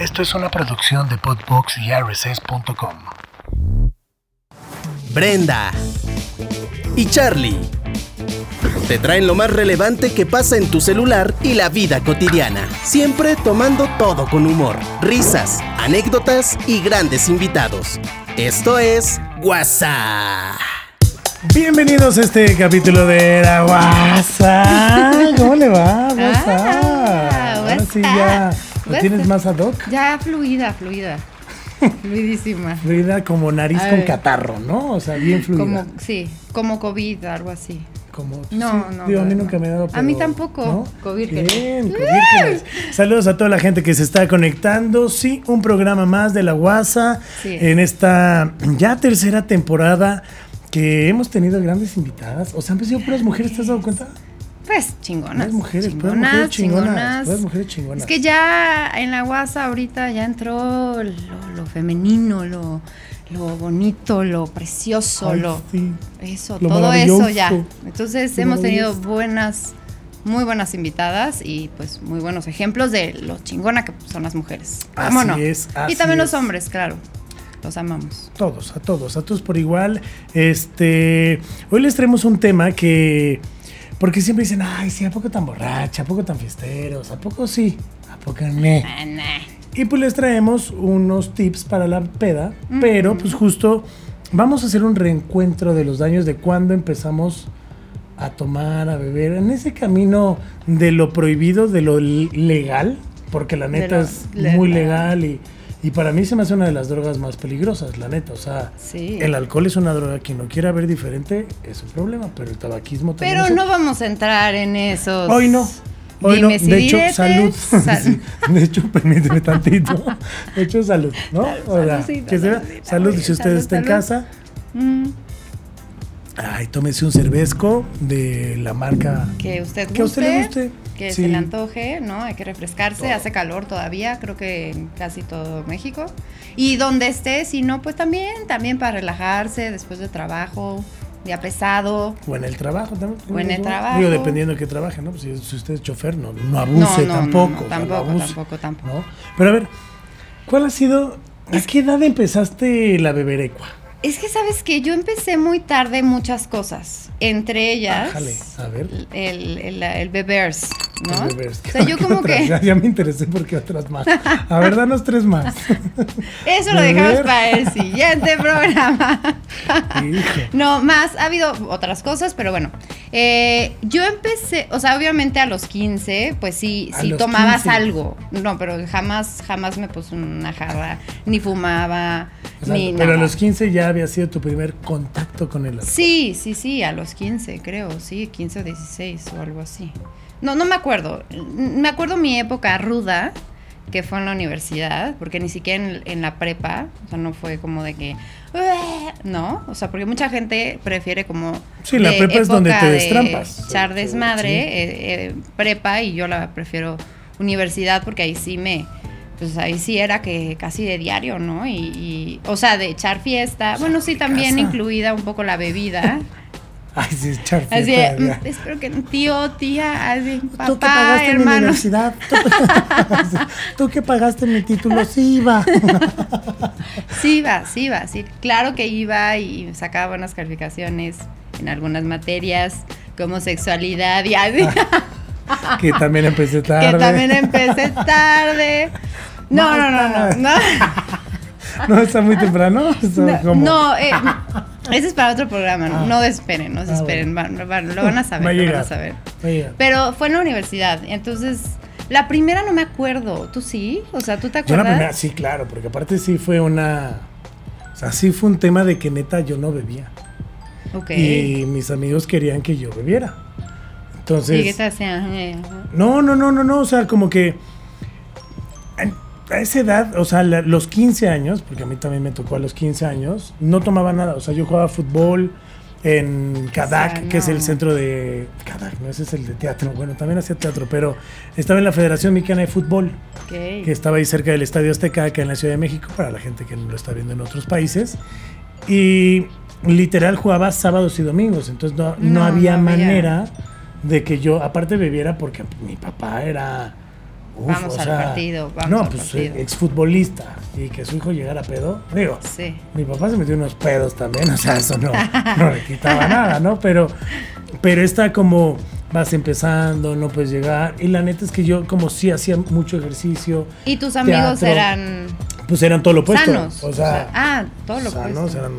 Esto es una producción de Podbox y RSS.com. Brenda y Charlie te traen lo más relevante que pasa en tu celular y la vida cotidiana, siempre tomando todo con humor, risas, anécdotas y grandes invitados. Esto es WhatsApp. Bienvenidos a este capítulo de la WhatsApp. ¿Cómo le va? WhatsApp. Ah, Ahora sí ya lo tienes más ad hoc. Ya fluida, fluida. Fluidísima. Fluida como nariz con catarro, ¿no? O sea, bien fluida. Como, sí, como COVID, algo así. Como, No, sí, no, digo, a mí nunca me ha dado. A mí pero, tampoco, ¿no? Bien. Saludos a toda la gente que se está conectando. Sí, un programa más de la WhatsApp Sí. en esta ya tercera temporada que hemos tenido grandes invitadas. O sea, han sido puras mujeres, ¿te has dado cuenta? Pues chingonas. Puras mujeres, chingonas, mujeres chingonas. mujeres chingonas. Es que ya en la WhatsApp ahorita ya entró lo, lo femenino, lo, lo bonito, lo precioso, Ay, lo sí. eso, Lo todo eso ya. Entonces hemos tenido buenas, muy buenas invitadas y pues muy buenos ejemplos de lo chingona que son las mujeres. ¿Cómo Así no? es, así y también es. los hombres, claro. Los amamos. Todos, a todos, a todos por igual. Este, hoy les traemos un tema que, porque siempre dicen, ay, sí, ¿a poco tan borracha? ¿A poco tan fiesteros? ¿A poco sí? ¿A poco no? Ah. Y pues les traemos unos tips para la peda, pero pues justo vamos a hacer un reencuentro de los daños de cuando empezamos a tomar, a beber, en ese camino de lo prohibido, de lo legal, porque la neta es muy legal. legal y, y para mí se me hace una de las drogas más peligrosas, la neta, o sea, Sí. el alcohol es una droga, quien lo quiera ver diferente es un problema, pero el tabaquismo también Pero es no vamos a entrar en esos. Hoy no. Hoy no. De hecho, salud. Sal- Sí, De hecho, permíteme tantito. De hecho, salud, ¿no? O sea, Saludcita, que sea- saludcita, salud si usted salud, está en casa. Mm, Ay, tómese un cervezco de la marca que usted guste. que usted le guste. Que Sí. se le antoje, ¿no? Hay que refrescarse, Todo. hace calor todavía, creo que en casi todo México. Y donde esté, si no, pues también, también para relajarse después de trabajo, día pesado. O en el trabajo también. O en el trabajo. Digo, dependiendo de qué trabaje, ¿no? Pues si, si usted es chofer, no, no abuse No, no, no, tampoco. no, tampoco, abuse, tampoco, tampoco. Pero a ver, ¿cuál ha sido, a qué edad empezaste la beberecua? Es que sabes que yo empecé muy tarde muchas cosas, entre ellas Bájale, a ver. el, el, el bebers, ¿no? El bebés. O sea, yo ¿Qué como otras? que Ya, ya me interesé porque otras más. A ver, danos tres más. eso lo dejamos para el siguiente programa. No, más, ha habido otras cosas, pero bueno. Eh, yo empecé, o sea, obviamente a los 15, pues sí, A sí tomabas 15. algo. No, pero jamás, jamás me puse una jarra, ni fumaba, ni pero a los 15 ya había sido tu primer contacto con el alcohol. Sí, sí, sí, a los 15, creo, sí, 15 o 16 o algo así. No, no me acuerdo. Me acuerdo mi época ruda, que fue en la universidad, porque ni siquiera en, en la prepa, o sea, no fue como de que, no, o sea, porque mucha gente prefiere como... Sí, la de prepa es donde te de destrampas. Echar Sí, desmadre, sí. eh, eh, prepa, y yo la prefiero universidad, porque ahí sí me... Pues ahí sí era que casi de diario, ¿no? Y, y- o sea, de echar fiesta. bueno, sí, también casa. incluida un poco la bebida. Ay, sí, echar Así, fiesta, de, ya. "Mm, espero que tío, tía, así, Tú que papá, pagaste mi universidad. Tú, tú que pagaste mi título, sí iba. Sí iba, sí iba, sí. Claro que iba y sacaba buenas calificaciones en algunas materias, como sexualidad y así. que también empecé tarde. que también empecé tarde. No, no, no, no. No, No, está muy temprano. Está no, eh, ese es para otro programa. No, Ah. no desesperen, no Ah, desesperen. van- van- lo van a saber, lo van a saber. Pero fue en la universidad, entonces la primera no me acuerdo. ¿Tú sí? O sea, ¿tú te yo la acuerdas? primera, sí, claro, porque aparte sí fue una. O sea, sí fue un tema de que neta yo no bebía. Ok. Y mis amigos querían que yo bebiera. Entonces. ¿Y qué te hacían? No, no, no, no, no. O sea, como que a esa edad, o sea, la- los 15 años, porque a mí también me tocó a los 15 años, no tomaba nada. O sea, yo jugaba fútbol en O sea, que es el centro de. Cadak, no, ese es el de teatro. Bueno, también hacía teatro, pero estaba en la Federación Mexicana de Fútbol, que estaba ahí cerca del Estadio Azteca, acá en la Ciudad de México, para la gente que lo está viendo en otros países. Y literal jugaba sábados y domingos, entonces no, no No, había no había. manera de que yo, aparte bebiera porque mi papá era Uf, vamos al sea, partido, vamos no, al pues partido. exfutbolista y que su hijo llegara pedo. Digo, Sí. mi papá se metió unos pedos también, o sea, eso no, no le quitaba nada, ¿no? Pero, pero está como vas empezando, no puedes llegar. Y la neta es que yo, como sí hacía mucho ejercicio, Y tus amigos Teatro. eran pues eran todo lo opuesto. sanos. O sea, ah, todo lo sanos, opuesto. eran.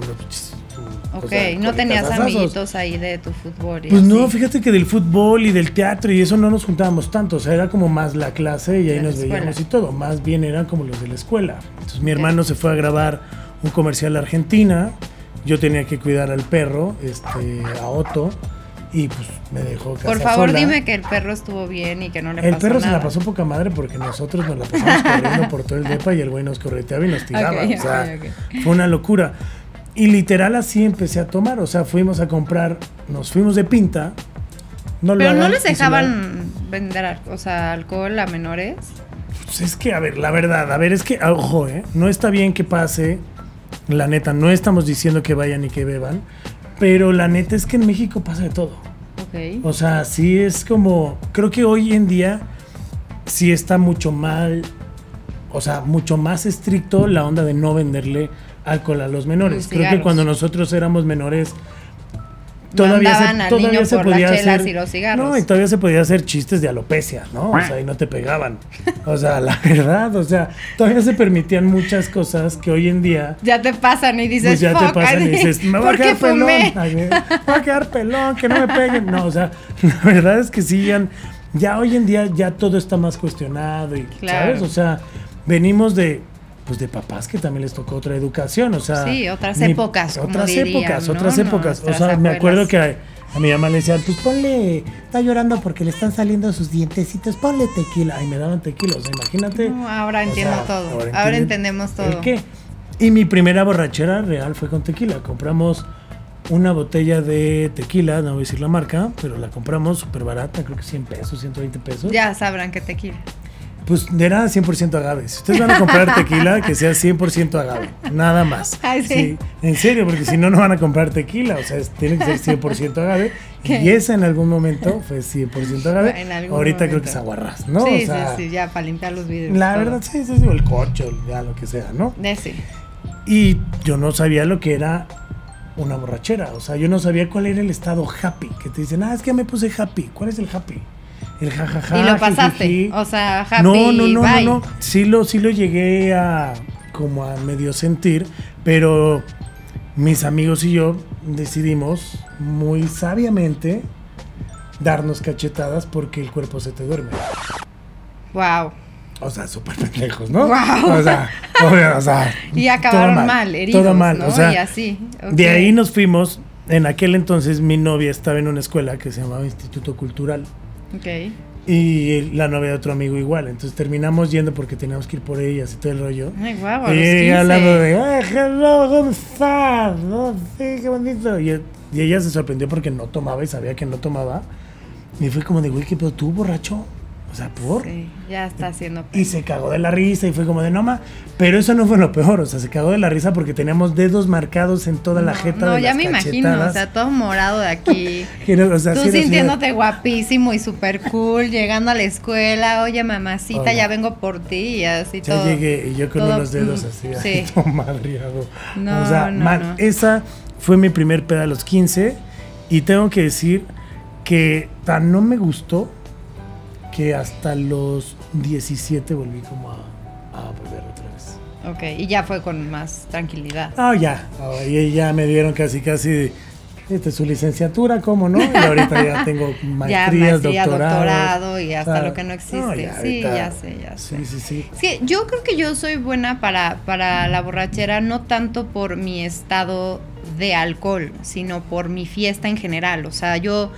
O Ok, sea, no tenías amiguitos ahí de tu fútbol. y Pues no, fíjate que del fútbol y del teatro y eso no nos juntábamos tanto, o sea, era como más la clase y ahí De nos veíamos y todo, más bien eran como los de la escuela. Entonces mi hermano se fue a grabar un comercial a Argentina, yo tenía que cuidar al perro, este, a Otto, y pues me dejó casa Por favor, sola. dime que el perro estuvo bien y que no le El pasó perro se la pasó poca madre porque nosotros nos la pasamos corriendo por todo el depa y el güey nos correteaba y nos tiraba. O sea, fue una locura. Y literal así empecé a tomar. O sea, fuimos a comprar, nos fuimos de pinta. No Pero no les dejaban vender, o sea, alcohol a menores. Pues es que, a ver, la verdad, a ver, es que, ojo, ¿eh? No está bien que pase. La neta, no estamos diciendo que vayan y que beban. Pero la neta es que en México pasa de todo. Ok. O sea, sí es como. Creo que hoy en día sí está mucho mal. O sea, mucho más estricto la onda de no venderle alcohol a los menores. Creo que cuando nosotros éramos menores. Mandaban por las chelas y los cigarros. No, y todavía se podía hacer chistes de alopecia, ¿no? O sea, y no te pegaban. O sea, la verdad, o sea, todavía se permitían muchas cosas que hoy en día Ya te pasan y dices, pues ya te "Fuck, pasan y dices, me voy a ¿por qué quedar pelón. Ay, me voy a quedar pelón, que no me peguen. No, o sea, la verdad es que sí, ya, ya hoy en día ya todo está más cuestionado y, Claro. ¿sabes? O sea, venimos de, pues de papás que también les tocó otra educación, o sea. Sí, otras mi- épocas, como Otras dirían, épocas, ¿no? otras épocas. O sea, me acuerdo que a, a mi mamá le decían, pues ponle, está llorando porque le están saliendo sus dientecitos, ponle tequila. Y me daban tequila, o sea, imagínate. No, ahora entiendo sea, todo. Ahora, entendemos todo. ¿El qué? Y mi primera borrachera real fue con tequila. Compramos una botella de tequila, no voy a decir la marca, pero la compramos súper barata, creo que 100 pesos, 120 pesos. Ya sabrán que tequila. Pues era 100% agave. Si ustedes van a comprar tequila, que sea 100% agave. Nada más. Ay, sí. En serio, porque si no, no van a comprar tequila. O sea, es- tiene que ser 100% agave. ¿Qué? Y esa en algún momento fue 100% agave. En algún Ahorita creo que es aguarrás, ¿no? sí, o sea, sí, sí, ya para limpiar los vidrios. La todo. verdad, sí, sí, sí, el coche, o ya lo que sea, ¿no? De sí. Y yo no sabía lo que era una borrachera. O sea, yo no sabía cuál era el estado happy. Que te dicen, ah, es que me puse happy. ¿Cuál es el happy? El jajaja. y lo pasaste. O sea, happy, no, no, no, bye. no, no. Sí lo, sí lo llegué a como a medio sentir, pero mis amigos y yo decidimos muy sabiamente darnos cachetadas porque el cuerpo se te duerme. Wow. O sea, súper pendejos, ¿no? Guau. O sea, obvio, o sea, Y acabaron todo mal, heridos, Todo mal, ¿no? o sea, y así. de ahí nos fuimos. En aquel entonces mi novia estaba en una escuela que se llamaba Instituto Cultural Ok. y la novia de otro amigo igual. Entonces terminamos yendo porque teníamos que ir por ellas y todo el rollo. Ay, guau, a y los ella 15. hablando de, ¡ay, hello, ¿cómo estás? No, sí, qué bonito. Y, y ella se sorprendió porque no tomaba y sabía que no tomaba. Y fue como de, güey, ¿qué pedo tú, borracho? O sea, ¿por? Sí, ya está haciendo. Y se cagó de la risa y fue como de no ma. Pero eso no fue lo peor, o sea, se cagó de la risa porque teníamos dedos marcados en toda la no, jeta no, de ya las me imagino, o sea, todo morado de aquí. O sea, Tú sí era así de- sintiéndote guapísimo y súper cool, llegando a la escuela, oye mamacita, Hola. ya vengo por ti y así Ya todo. llegué y yo con todo, unos dedos mm, así, sí. ahí, todo madreado. No, o sea, no, man, no. esa fue mi primer peda a los 15 y tengo que decir que tan no me gustó que hasta los 17 volví como a, a beber otra vez. Ok, y ya fue con más tranquilidad. Ah, ya. Ah, y ya me dieron casi, casi esta es su licenciatura, ¿cómo no? Y ahorita ya tengo ya maestrías, maestría, doctorados. doctorado y hasta Ah, lo que no existe. no, sí, ya ahorita- ya sé, ya sé. Sí, sí, sí. Es que yo creo que yo soy buena para, para la borrachera, no tanto por mi estado de alcohol, sino por mi fiesta en general. O sea, yo,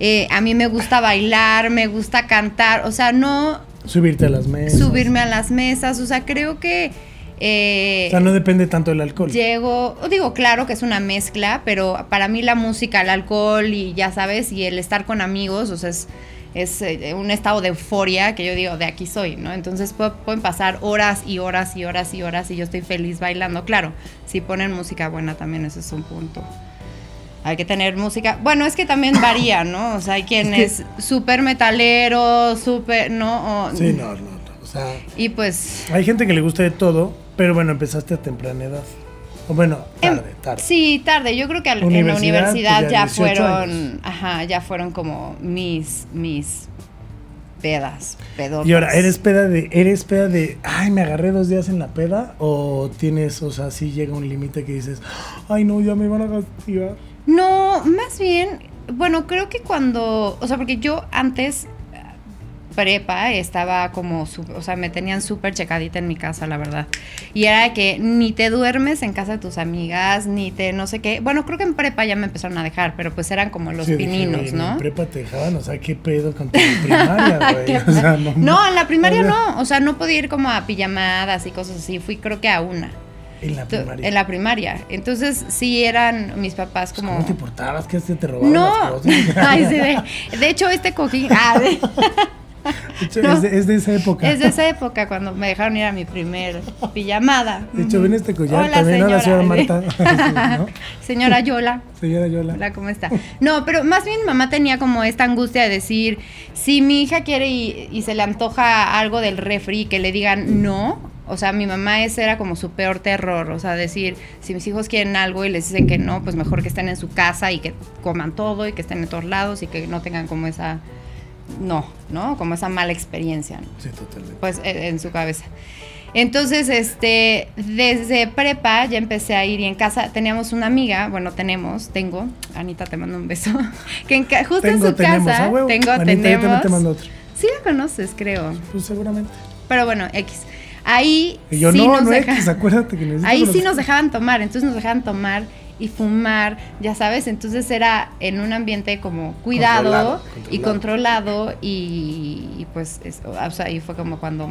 eh, a mí me gusta bailar, me gusta cantar, o sea, no Subirte a las mesas. subirme a las mesas, o sea, creo que... eh, O sea, no depende tanto del alcohol. Llego, digo, claro que es una mezcla, pero para mí la música, el alcohol y ya sabes, y el estar con amigos, o sea, es, es eh, un estado de euforia que yo digo, de aquí soy, ¿no? Entonces pu- pueden pasar horas y horas y horas y horas y yo estoy feliz bailando. Claro, si ponen música buena también ese es un punto. Hay que tener música. Bueno, es que también varía, ¿no? O sea, hay quien Es súper metalero, súper, ¿no? O- Sí, no, no. sea, Y pues hay gente que le gusta de todo, pero bueno, empezaste a temprana edad. O bueno, Em, tarde, tarde. Sí, tarde. Yo creo que en la Universidad, pues, ya ya, 18 fueron, años. ajá, ya fueron como mis, mis pedas, pedotas. Y ahora, ¿eres peda de, eres peda de, ay, me agarré dos días en la peda? ¿O tienes, o sea, si llega un límite que dices, ay, no, ya me van a castigar? No, más bien, bueno, creo que cuando, o sea, porque yo antes prepa estaba como, o sea, me tenían súper checadita en mi casa, la verdad. Y era que ni te duermes en casa de tus amigas, ni te no sé qué. Bueno, creo que en prepa ya me empezaron a dejar, pero pues eran como los Sí, pininos, "Oye, ¿no? En prepa te dejaban, o sea, ¿qué pedo con tu primaria, güey? O sea, no, No, en la primaria no, o sea, no podía ir como a pijamadas y cosas así, fui creo que a una, En la primaria. en la primaria. Entonces sí eran mis papás como... ¿Cómo te portabas? ¿Qué? ¿Te robaban No, las cosas? Ay, sí, de, de hecho este cojín, ah, de- no. es, de, es de esa época. es de esa época cuando me dejaron ir a mi primer pijamada. De hecho, ven este collar Hola, también, ¿no? La señora señora. Marta. ¿no? Señora Yola. Señora Yola. Hola, ¿cómo está? No, pero más bien mi mamá tenía como esta angustia de decir, si mi hija quiere y, y se le antoja algo del refri, que le digan no. O sea, mi mamá ese era como su peor terror. O sea, decir, si mis hijos quieren algo y les dicen que no, pues mejor que estén en su casa y que coman todo y que estén en todos lados y que no tengan como esa, no, ¿no? Como esa mala experiencia. ¿no? Sí, totalmente. pues e- en su cabeza. Entonces, este, desde prepa ya empecé a ir y en casa teníamos una amiga, bueno, tenemos, tengo, Anita te mando un beso, que en ca- justo Tengo, en su tenemos, casa, a huevo. tengo, Anita, tenemos. te mando otro. Sí la conoces, creo. Pues seguramente. Pero bueno, X. Ahí Y yo, sí no, nos no X, acuérdate que Ahí sí nos dejaban tomar, entonces nos dejaban tomar y fumar, ya sabes, entonces era en un ambiente como cuidado Controlado, y controlado. y, y pues, es- o sea, ahí fue como cuando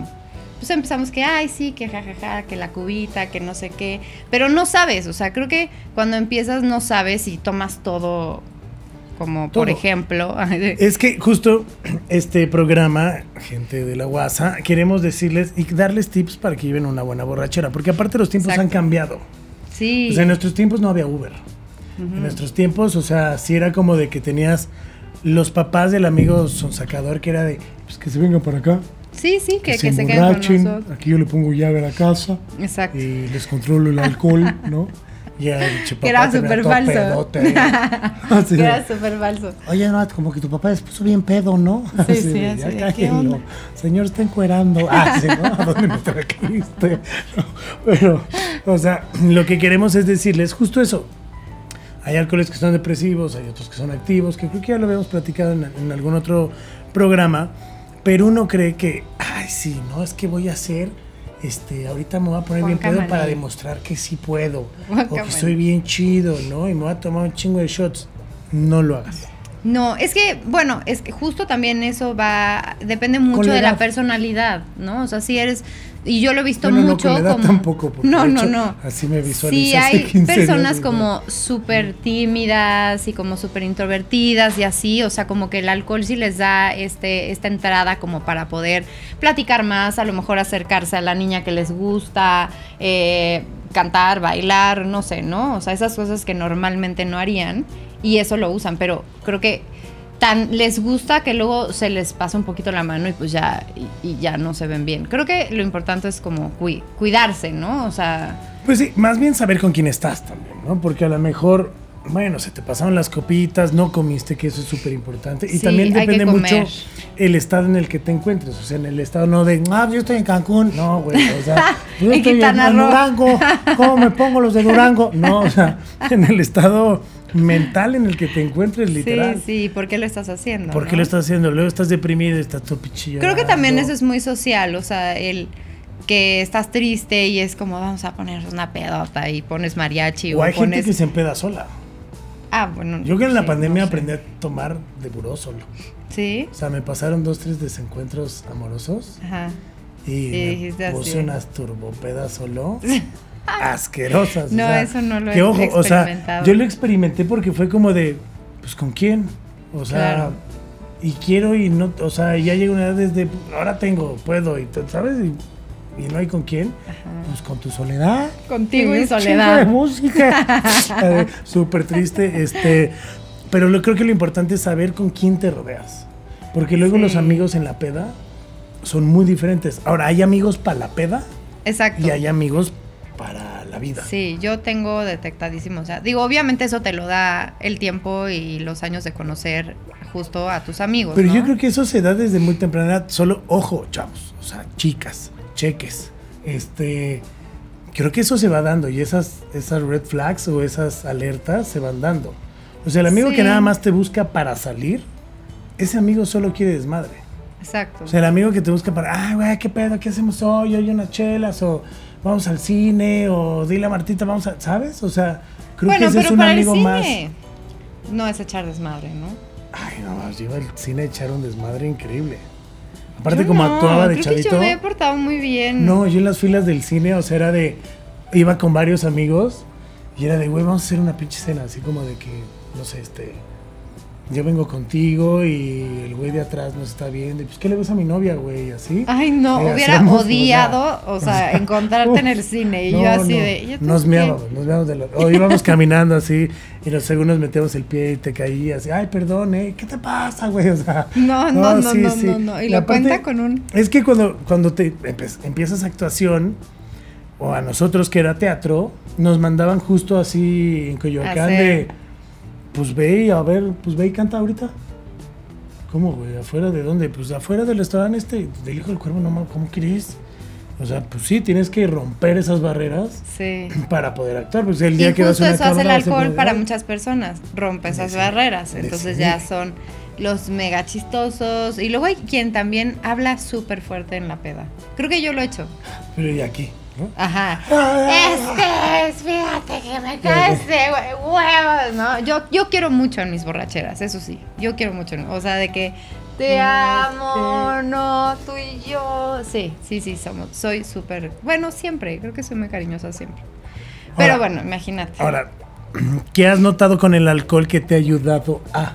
pues empezamos que, ay, sí, que jajaja, que la cubita, que no sé qué, pero no sabes, o sea, creo que cuando empiezas no sabes y tomas todo como, por ejemplo, Es que justo este programa, gente de la WhatsApp, queremos decirles y darles tips para que lleven una buena borrachera, porque aparte los tiempos han cambiado. Sí, sea, en nuestros tiempos no había Uber. En nuestros tiempos, o sea, sí era como de que tenías los papás del amigo sonsacador que era de, pues que se vengan para acá, sí, sí, que, que, que se se queden con nosotros. aquí yo le pongo llave a la casa Exacto. y les controlo el alcohol, ¿no? Y el Que era súper falso. Así Que de, era súper falso. Oye, no, como que tu papá se puso bien pedo, ¿no? Sí, sí, así ya. Señor, está encuerando. Ah, sí, ¿no? ¿A dónde me trajiste? No, pero, o sea, lo que queremos es decirles justo eso. Hay alcoholes que son depresivos, hay otros que son activos, que creo que ya lo habíamos platicado en, en algún otro programa, pero uno cree que, ay, sí, no, es que voy a hacer, este, ahorita me voy a poner bien pedo para demostrar que sí puedo, o que soy bien chido, ¿no? Y me voy a tomar un chingo de shots. No lo hagas. No, es que, bueno, es que justo también eso va, depende mucho la de la personalidad, ¿no? O sea, si eres, y yo lo he visto Bueno, no, mucho con como... tampoco, no, no, hecho, no. así me visualicé Sí, hay 15 personas como súper tímidas y como súper introvertidas y así, o sea, como que el alcohol sí les da este, esta entrada como para poder platicar más, a lo mejor acercarse a la niña que les gusta, eh, cantar, bailar, no sé, ¿no? O sea, esas cosas que normalmente no harían y eso lo usan, pero creo que tan les gusta que luego se les pasa un poquito la mano y pues ya y, ya no se ven bien. Creo que lo importante es como cui- cuidarse, ¿no? O sea, Pues sí, más bien saber con quién estás también, ¿no? Porque a lo mejor, bueno, se te pasaron las copitas, no comiste, que eso es súper importante. Y Sí, también depende mucho el estado en el que te encuentres. O sea, en el estado no de, ah, yo estoy en Cancún. No, güey, o sea, yo estoy en. Durango. ¿Cómo me pongo los de Durango? No, o sea, en el estado mental en el que te encuentres, literal. sí, sí, ¿por qué lo estás haciendo? ¿Por qué no? lo estás haciendo? Luego estás deprimido, estás todo pichillo. Creo que también eso es muy social, o sea, el que estás triste y es como vamos a poner una pedota y pones mariachi O o, hay gente pones que se empeda sola. Ah, bueno. Yo que en la sí, pandemia no sé. aprendí a tomar de buró solo. Sí. O sea, me pasaron dos, tres desencuentros amorosos Ajá. y me dijiste puse así. unas turbopedas solo. asquerosas. o No, sea, eso no lo que he ojo, o sea, experimentado. yo lo experimenté porque fue como de, pues con quién, o sea, Claro. y quiero y no, o sea, ya llega una edad desde, ahora tengo, puedo, y ¿sabes? Y, y no hay con quién, pues con tu soledad. Contigo y soledad. de música. Súper triste, este, pero lo, creo que lo importante es saber con quién te rodeas, porque luego Sí. los amigos en la peda, son muy diferentes. Ahora, hay amigos para la peda Exacto. y hay amigos para la vida. Sí, yo tengo detectadísimo. O sea, digo, obviamente eso te lo da el tiempo y los años de conocer justo a tus amigos. Pero ¿no? yo creo que eso se da desde muy temprana edad. Solo, ojo, chavos. O sea, chicas, cheques. Este. Creo que eso se va dando y esas, esas red flags o esas alertas se van dando. O sea, el amigo Sí. que nada más te busca para salir, ese amigo solo quiere desmadre. Exacto. O sea, el amigo que te busca para, ah, güey, ¿qué pedo? ¿Qué hacemos hoy? Hoy unas chelas o vamos al cine o dile a Martita, vamos a, ¿sabes? O sea, creo bueno, que ese pero es un para el más. cine no es echar desmadre, ¿no? Ay, no, iba al cine a echar un desmadre increíble. Aparte, Yo como no, actuaba de creo chavito. que yo me he portado muy bien. No, yo en las filas del cine, o sea, era de. Iba con varios amigos y era de, güey, vamos a hacer una pinche cena, así como de que, no sé, este. Yo vengo contigo y el güey de atrás nos está viendo. Y pues, ¿qué le ves a mi novia, güey? Así. Ay, no, Eh, hubiera o sea, odiado, o sea, encontrarte en el cine y No, yo así no, de. ¿y tú Nos meábamos, nos meábamos de la- O íbamos caminando así y nos, según nos metíamos el pie y te caías. Así, Ay, perdón, ¿eh? ¿Qué te pasa, güey? O sea. No, no, no, sí, no, sí. no, no. Y Y lo aparte, cuenta con un. Es que cuando, cuando te empiezas actuación, o a nosotros que era teatro, nos mandaban justo así en Coyoacán de, pues ve y a ver, pues ve y canta ahorita. ¿Cómo, güey? ¿Afuera de dónde? Pues afuera del restaurante este, del Hijo del Cuervo, no mames, ¿cómo crees? O sea, pues sí, tienes que romper esas barreras Sí. para poder actuar. Pues el Y día que vas justo a una eso hace el vas alcohol para muchas personas, rompe esas Sí. barreras. Sí. Entonces ya son los mega chistosos. Y luego hay quien también habla súper fuerte en la peda. Creo que yo lo he hecho. Pero y aquí, ¿no? Ajá. Este es, fíjate que me caes de hue- huevos, ¿no? Yo, yo quiero mucho en mis borracheras, eso sí. Yo quiero mucho. O sea, de que te amo, no, tú y yo. Sí, sí, sí, somos. Soy súper. Bueno, siempre. Creo que soy muy cariñosa siempre. Pero Ahora- bueno, imagínate. Ahora, ¿qué has notado con el alcohol que te ha ayudado a?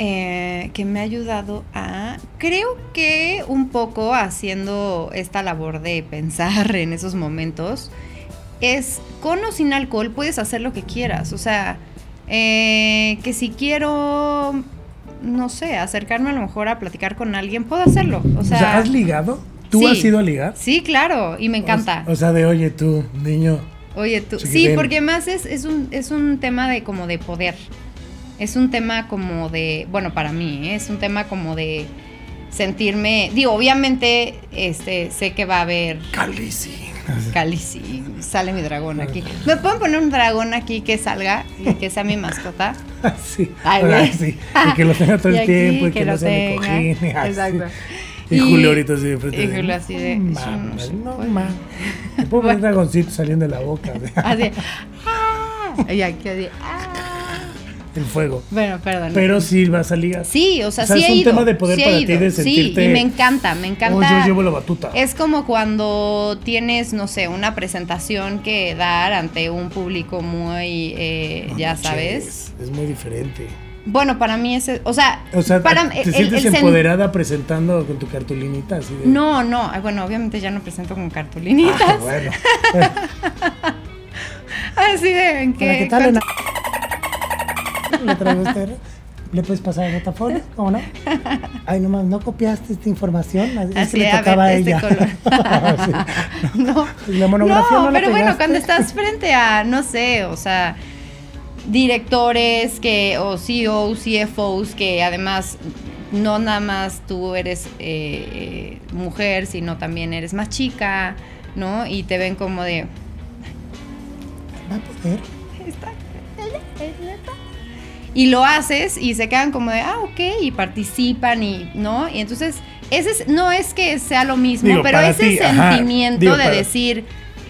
Eh, que me ha ayudado a, creo que un poco haciendo esta labor de pensar en esos momentos, es con o sin alcohol puedes hacer lo que quieras. O sea, eh, que si quiero, no sé, acercarme a lo mejor a platicar con alguien, puedo hacerlo. O O sea, ¿has ligado? ¿Tú sí. has ido a ligar? Sí, claro, y me encanta. O, o sea, de oye tú, niño. Oye, tú. Sí, porque más es, es, un, es un tema de como de poder. Es un tema como de, bueno, para mí, ¿eh? es un tema como de sentirme, digo, obviamente, este, sé que va a haber Calici. Calici, sale mi dragón aquí. ¿Me pueden poner un dragón aquí que salga y que sea mi mascota? sí. Ay, ahora sí. Y que lo tenga todo el tiempo y que, que no lo sea mi cojín. Exacto. Y, Y- Julio ahorita así de frente. y Julio así de, "No "Eso no no puede". mames. Me puedo poner dragoncito saliendo de la boca. Así, ¡ah! Y aquí así, ¡ah! El fuego. Bueno, perdón. Pero sí vas a ligar. Sí, o sea, O sea, sí es he un ido. tema de poder sí para ti, de Sí, sentirte- y me encanta, me Oh, encanta. yo llevo la batuta. Es como cuando tienes, no sé, una presentación que dar ante un público muy, eh, No ya sabes. Es muy diferente. Bueno, para mí ese, o sea, O sea, para ¿te el- sientes el empoderada presentando con tu cartulinita? Así de, No, no, bueno, obviamente ya no presento con cartulinitas. Ah, bueno. Así de, ¿en qué? ¿qué tal? ¿Le traigo usted? ¿Le puedes pasar el rotafolio? ¿Cómo no? Ay, nomás, ¿no copiaste esta información? Es que le tocaba a ver, este ella. color. Sí. No, La monografía no, no, la pero bueno, cuando estás frente a, no sé, o sea, directores que, o CEOs, CFOs, que además no nada más tú eres eh, mujer, sino también eres más chica, ¿no? Y te ven como de, ¿Va a poder? "Está- y lo haces y se quedan como de, ah, ok, y participan y, ¿no? Y entonces, ese es- no es que sea lo mismo, Digo, pero ese ti, sentimiento digo, de para- decir,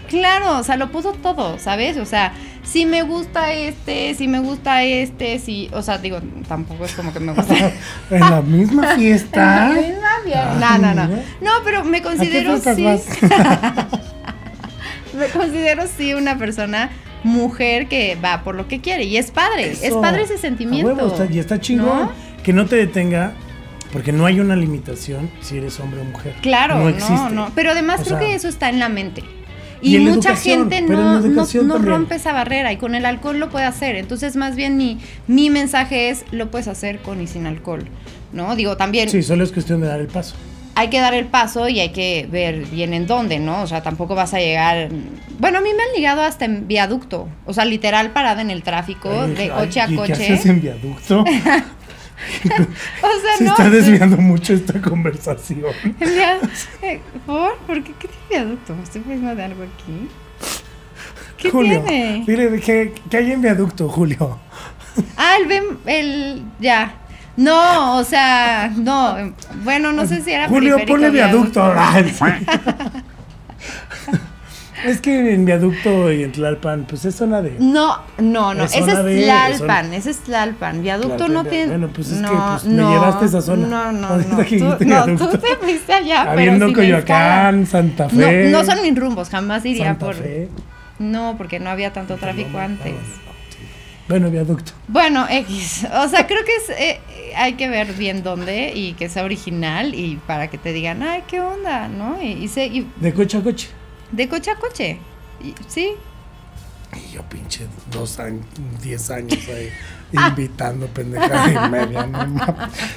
claro, o sea, lo puso todo, ¿sabes? O sea, si me gusta este, si me gusta este, si, o sea, digo, tampoco es como que me gusta. En la misma fiesta. En la misma fiesta. Ay, No, no, no. No, pero me ¿A qué considero sí. me considero sí una persona mujer que va por lo que quiere y es padre, es padre ese sentimiento. huevo, está- y está chingón. ¿no? Que no te detenga, porque no hay una limitación si eres hombre o mujer. Claro, no no, existe. no, Pero además O creo sea, que eso está en la mente. y mucha gente no, no, no rompe esa barrera y con el alcohol lo puede hacer. Entonces, más bien mi, mi mensaje es, lo puedes hacer con y sin alcohol. ¿No? Digo, también... Sí, solo es cuestión de dar el paso. Hay que dar el paso y hay que ver bien en dónde, ¿no? O sea, tampoco vas a llegar. Bueno, a mí me han ligado hasta en viaducto. O sea, literal parada en el tráfico, Ay, de ay, coche a ¿y ¿Qué coche. haces en viaducto? O sea, Se no. está desviando mucho esta conversación. Eh, ¿Por? ¿Por qué? ¿Qué tiene viaducto? ¿Estoy pensando de algo aquí? ¿Qué Julio, tiene? dile, ¿qué, qué hay en viaducto, Julio? Ah, el, el ya. No, o sea, no. Bueno, no sé si era Julio, ponle viaducto. Sí. es que en viaducto y en Tlalpan, pues es zona de. No, no, no. Es Ese es Tlalpan. zona- Ese es Tlalpan. Viaducto Tlalpan, no tiene. Bueno, pues es que, no, pues, me no, llevaste a esa zona. No, no, no. que Tú, no, viaducto. tú te fuiste allá. Habiendo pero Coyoacán. Santa Fe. No, no son mis rumbos. Jamás iría Santa por. Fe. No, porque no había tanto tráfico antes. Bueno, viaducto. Bueno, X. O sea, creo que es, eh, hay que ver bien dónde y que sea original y para que te digan, ay, qué onda, ¿no? Y, y se- y De coche a coche. de coche a coche. Y- sí. Y yo pinche dos años, diez años ahí invitando pendejada y media, no.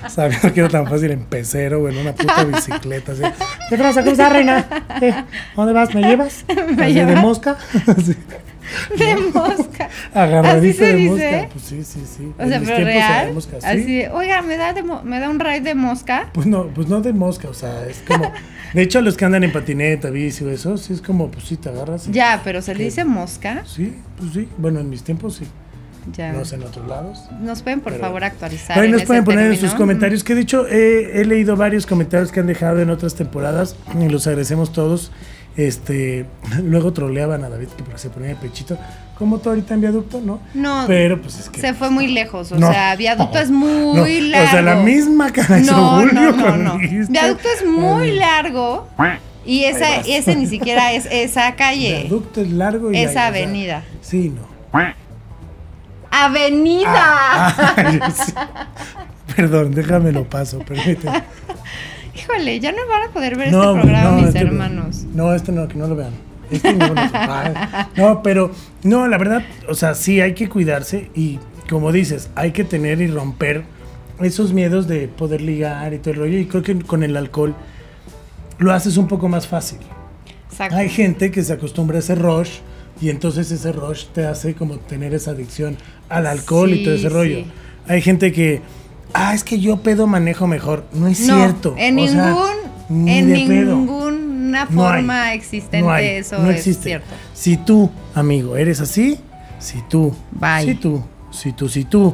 Sabiendo que era tan fácil en pecero o en una puta bicicleta. Así. ¿Qué te vas a cruzar, reina? Eh, ¿a ¿Dónde vas? ¿Me llevas? ¿Me Así, ¿De mosca? Así, De mosca. Agarradiza ¿Así se de dice? mosca. Pues sí, sí, sí. O En sea, mis pero real. mosca, ¿sí? Así, oiga, ¿me da, de mo- ¿me da un ride de mosca? Pues no, pues no de mosca, o sea, es como. De hecho, los que andan en patineta, bici o eso, sí es como, pues sí, te agarras. y- Ya, pero se le ¿Qué? dice mosca. Sí, pues sí. Bueno, en mis tiempos sí. Ya. No sé en otros lados. Nos pueden, por Pero- favor, actualizar. Ahí nos pueden poner en sus comentarios, que de hecho eh, he leído varios comentarios que han dejado en otras temporadas y los agradecemos todos. Este, luego troleaban a David que porque se ponía de pechito, como tú ahorita en viaducto, ¿no? No, Pero pues es que se fue muy lejos. O No. sea, viaducto es No, muy largo. O sea, la misma cara No, no, no, no. dijiste. Viaducto es muy Ay, largo. Y esa, ese ni siquiera es esa calle. Viaducto es largo y Esa ahí, o sea, avenida. sí, no. ¡Avenida! Ah, sí. Perdón, déjame lo paso, permíteme. Híjole, ya no van a poder ver No, este programa no, mis este- hermanos. No, este no, que no lo vean. Este no, no, pero no, la verdad, o sea, sí hay que cuidarse y como dices, hay que tener y romper esos miedos de poder ligar y todo el rollo. Y creo que con el alcohol lo haces un poco más fácil. Exacto. Hay gente que se acostumbra a ese rush y entonces ese rush te hace como tener esa adicción al alcohol y todo ese rollo. sí. Hay gente que, ah, es que yo pedo manejo mejor. No es no, cierto. En o sea, ningún, ni en pedo. ninguna No hay, forma existente no hay, eso no es existe. cierto. Si tú, amigo, eres así, si tú, Bye. si tú, si tú, si tú,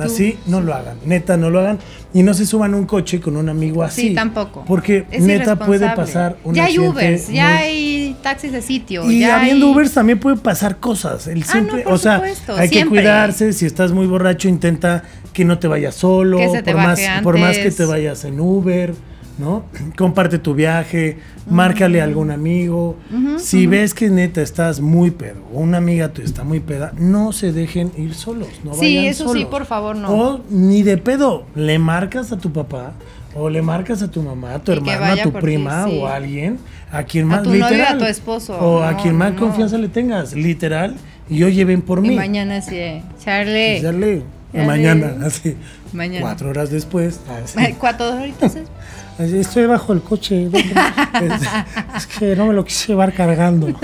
así, no lo hagan. Neta, no lo hagan. Y no se suban un coche con un amigo así. Sí, tampoco. Porque Es neta puede pasar un Ya hay Ubers, ya muy- hay taxis de sitio. y ya habiendo hay- Ubers también puede pasar cosas. El Ah, no, por o sea, supuesto, hay siempre. que cuidarse. Si estás muy borracho, intenta que no te vayas solo. Que se te por más, por más que te vayas en Uber, ¿no? Comparte tu viaje, márcale a algún amigo. si ves que neta estás muy pedo, o una amiga tuya está muy peda, no se dejen ir solos. No Sí, vayan eso sí, por favor, no. O ni de pedo, le marcas a tu papá. O le marcas a tu mamá, a tu Y hermana, a tu ti, prima sí. o a alguien a quien A más novio, literal, a tu esposo. o a quien más no. confianza le tengas, literal, y oye, ven por Y mí. mañana sí, Charlie. Y sale, Dale. mañana, así, Mañana. cuatro horas después, así, Cuatro horitas. es- así, estoy bajo el coche, es, es que no me lo quise llevar cargando.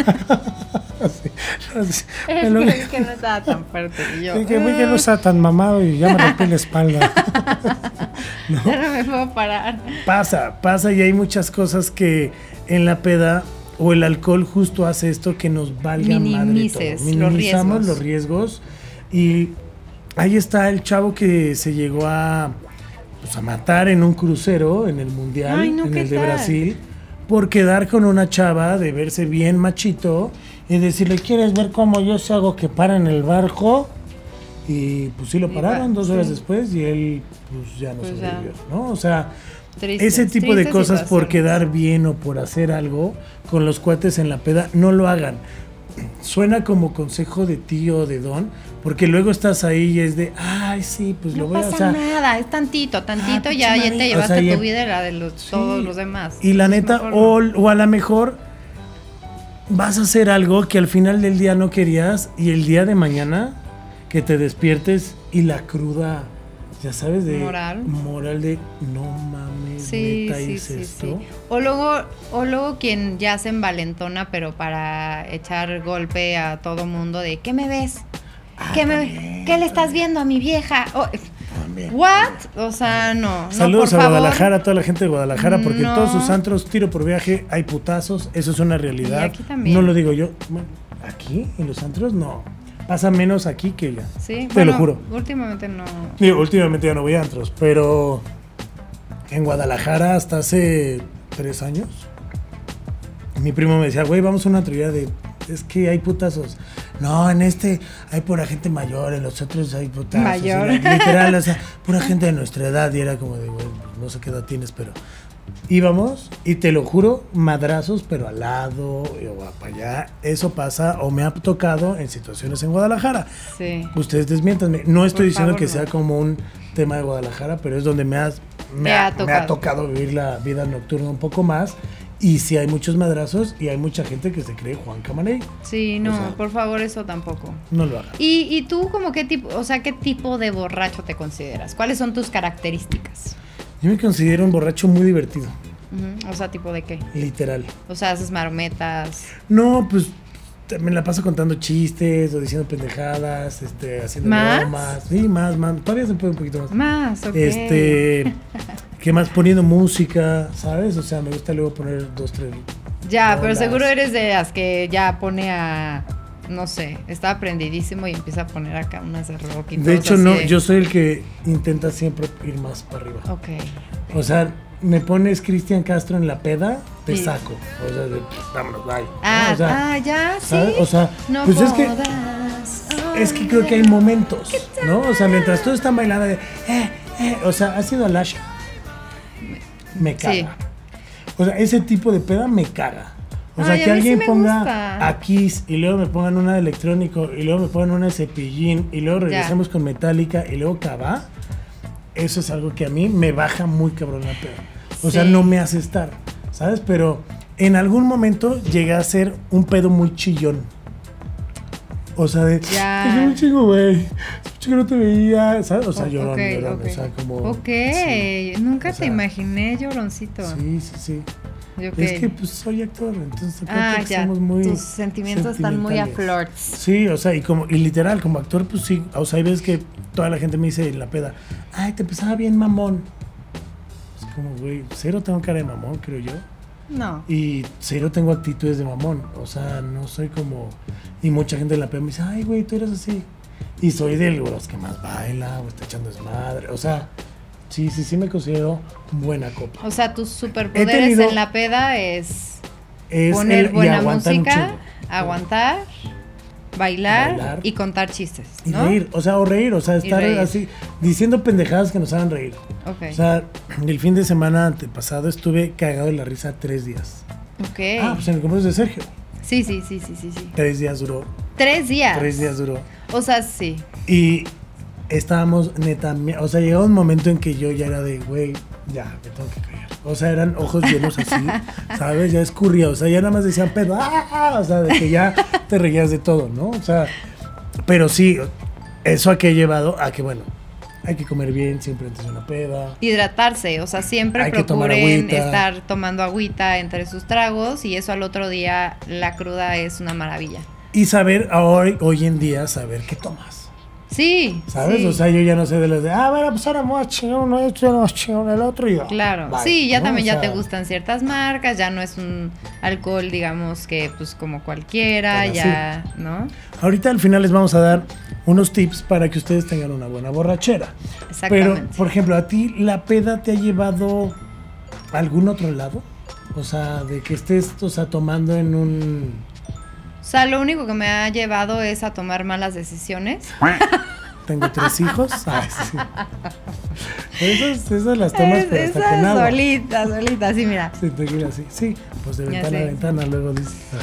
Me lo- Es que no estaba tan fuerte. Y yo, Sí, que muy que no "Ah, está tan mamado y ya me rompí la espalda. ya no me puedo parar. Pasa, pasa y hay muchas cosas que en la peda o el alcohol justo hace esto que nos valga madre Minimices todo. los Minimizamos riesgos. los riesgos y ahí está el chavo que se llegó a, pues, a matar en un crucero en el mundial, Ay, no, en ¿qué el de tal? Brasil, por quedar con una chava de verse bien machito y decirle, ¿quieres ver cómo yo se hago que para en el barco? Y pues sí lo pararon dos horas sí. después y él pues ya no Pues ya. sobrevivió, ¿no? O sea, Tristes, ese tipo de cosas por quedar bien o por hacer algo con los cuates en la peda, no lo hagan. Suena como consejo de tío o de don, porque luego estás ahí y es de, ay, sí, pues No lo voy a pasa hacer. nada, es tantito, tantito, Ah, ya, ya te llevaste O sea, ya- tu vida y la de los, todos los demás. Y la neta, o, no. o a lo mejor vas a hacer algo que al final del día no querías y el día de mañana que te despiertes y la cruda ya sabes, de Moral. moral de no mames, Sí, neta sí, sí, esto. sí. O luego, o luego quien ya se envalentona, pero para echar golpe a todo mundo de ¿qué me ves? Ah, ¿Qué, me, ¿qué le estás viendo a mi vieja? Oh, También. ¿What? O sea, no. no, Saludos por a. Guadalajara, a toda la gente de Guadalajara, porque en No. todos sus antros, tiro por viaje, hay putazos, eso es una realidad. Y aquí también. No lo digo yo. Bueno, ¿Aquí? ¿En los antros? No. Pasa menos aquí que allá. Sí, Te bueno, lo juro. Últimamente no. Digo, últimamente ya no voy a antros, pero en Guadalajara hasta hace tres años, mi primo me decía, güey, vamos a una trilha de... Es que hay putazos. No, en este hay pura gente mayor, en los otros hay putazos. Mayor. Literal, o sea, pura gente de nuestra edad. Y era como de, güey, no sé qué edad tienes, pero... Íbamos, y te lo juro, madrazos, pero al lado o para allá. Eso pasa o me ha tocado en situaciones en Guadalajara. Sí. Ustedes desmiéntanme. No estoy Por diciendo favor, que no. sea como un tema de Guadalajara, pero es donde me, has, me, Te ha, ha me ha tocado. vivir la vida nocturna un poco más. Y sí hay muchos madrazos y hay mucha gente que se cree Juan Camaney. Sí, no, O sea- por favor, eso tampoco. No lo hagan. ¿Y, y tú como qué tipo, o sea, qué tipo de borracho te consideras? ¿Cuáles son tus características? Yo me considero un borracho muy divertido, O sea, tipo de qué? literal. O sea, haces marometas. No, pues me la paso contando chistes o diciendo pendejadas, este, haciendo ¿Más? bromas. Sí, más, más. Todavía se puede un poquito más. Más, ok. Este, ¿qué más? Poniendo música, ¿sabes? O sea, me gusta luego poner dos, tres. Ya, pero seguro eres de las que ya pone a, no sé, está aprendidísimo y empieza a poner acá unas de rock y De hecho, no, de- yo soy el que intenta siempre ir más para arriba. Ok. O sea, me pones Cristian Castro en la peda, te Sí. saco. O sea, de, pues, vámonos, bye. ¿no? Ah, O sea, ah, ya, sí. ¿sabes? O sea, no pues es que- es que creo que hay momentos, ¿no? O sea, mientras todos están bailando de, eh, eh, o sea, ¿has ido a Lasha? Me caga. Sí. O sea, ese tipo de peda me caga. O sea, Ay, que sí alguien ponga a Kiss y luego me pongan una de electrónico y luego me pongan una de cepillín y luego regresamos con Metallica y luego Cava. Eso es algo que a mí me baja muy cabrón la peda. O sea, no me hace estar, ¿sabes? Pero en algún momento llegué a ser un pedo muy chillón. O sea, de. Ya. "Te quiero un chingo, güey. Es que no te veía, ¿sabes? O sea, O- llorón, llorón. O sea, como. Ok, sí. nunca O te imaginé lloroncito. Sí, sí, sí. Es que pues soy actor, entonces ah, aparte que ya. somos muy Tus sentimientos están muy a flirts. Sí, o sea, y como y literal, como actor, pues sí, o sea, hay veces que toda la gente me dice en la peda, ay, te empezaba bien mamón. Es como, güey, cero tengo cara de mamón, creo yo. No. Y cero tengo actitudes de mamón. O sea, no soy como. Y mucha gente en la peda me dice, ay, güey, tú eres así. Y soy de los que más baila o está echando desmadre. O sea, sí, sí, sí me considero buena copa. O sea, tus superpoderes tenido- en la peda es Es poner el- buena música, aguantar, bailar, Bailar. y contar chistes, Y reír, o sea, o reír, o sea, estar así, diciendo pendejadas que nos hagan reír. Ok. O sea, el fin de semana antepasado estuve cagado de la risa tres días. ok. Ah, pues en el cumpleaños de Sergio. Sí, sí, sí, sí, sí, sí. Tres días duró. Tres días. Tres días duró. O sea, sí. Y estábamos neta, o sea, llegaba un momento en que yo ya era de, güey, ya, me tengo que callar. O sea, eran ojos llenos así, ¿sabes? Ya escurría, o sea, ya nada más decían pedo, ¡ah! ah", o sea, de que ya te reías de todo, ¿no? O sea, pero sí, eso a que he llevado a que, bueno, hay que comer bien siempre antes de una peda. Hidratarse, o sea, siempre Hay procuren estar tomando agüita entre sus tragos y eso al otro día la cruda es una maravilla. Y saber, hoy, hoy en día, saber qué tomas. Sí. ¿Sabes? sí. O sea, yo ya no sé de los de, ah, bueno, pues ahora a chingar uno esto, ya vamos a chingar el otro y ya. Claro, Bye", sí, ya ¿no? también O ya te gustan ciertas marcas, ya no es un alcohol, digamos que pues como cualquiera, Pero ya, ¿no? Ahorita al final les vamos a dar unos tips para que ustedes tengan una buena borrachera. Pero, Exactamente. por ejemplo, ¿a ti la peda te ha llevado a algún otro lado? O sea, de que estés, o sea, tomando en un... O sea, lo único que me ha llevado es a tomar malas decisiones. Tengo tres hijos. Ay, sí. Esas, esas las tomas, Es- pero hasta con agua. solita, solita, sí, mira. Sí, tequila, sí. Sí, pues de ventana a ventana luego dices. ah,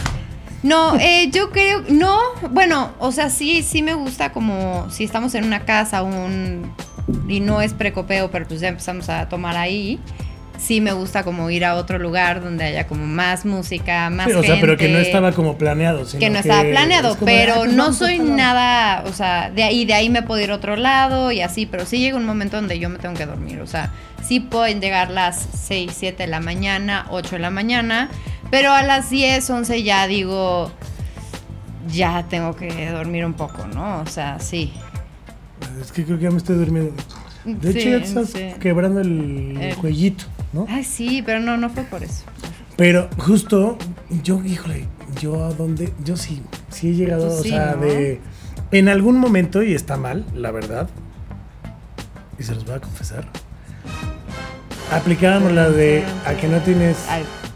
No, eh, yo creo, no, bueno, o sea, sí, sí me gusta como si estamos en una casa un, y no es precopeo, pero pues ya empezamos a tomar ahí. Sí me gusta como ir a otro lugar donde haya como más música, más Sí, o sea, pero que no gente, estaba como planeado. sino que no estaba planeado, es como, pero "Ah, pues no soy tal lado". nada, o sea, de ahí, de ahí me puedo ir a otro lado y así, pero sí llega un momento donde yo me tengo que dormir, o sea, sí pueden llegar las 6, 7 de la mañana, 8 de la mañana, pero a las 10, 11 ya digo, ya tengo que dormir un poco, ¿no? O sea, sí. Es que creo que ya me estoy durmiendo. De hecho, ya te estás sí. quebrando el El- cuellito, ¿no? Ay, sí, pero no, no fue por eso. Pero justo, yo, híjole, yo a dónde, yo sí, sí he llegado, Tú o sí, sea, ¿no? de, en algún momento, y está mal, la verdad, y se los voy a confesar, aplicábamos la de a que no tienes,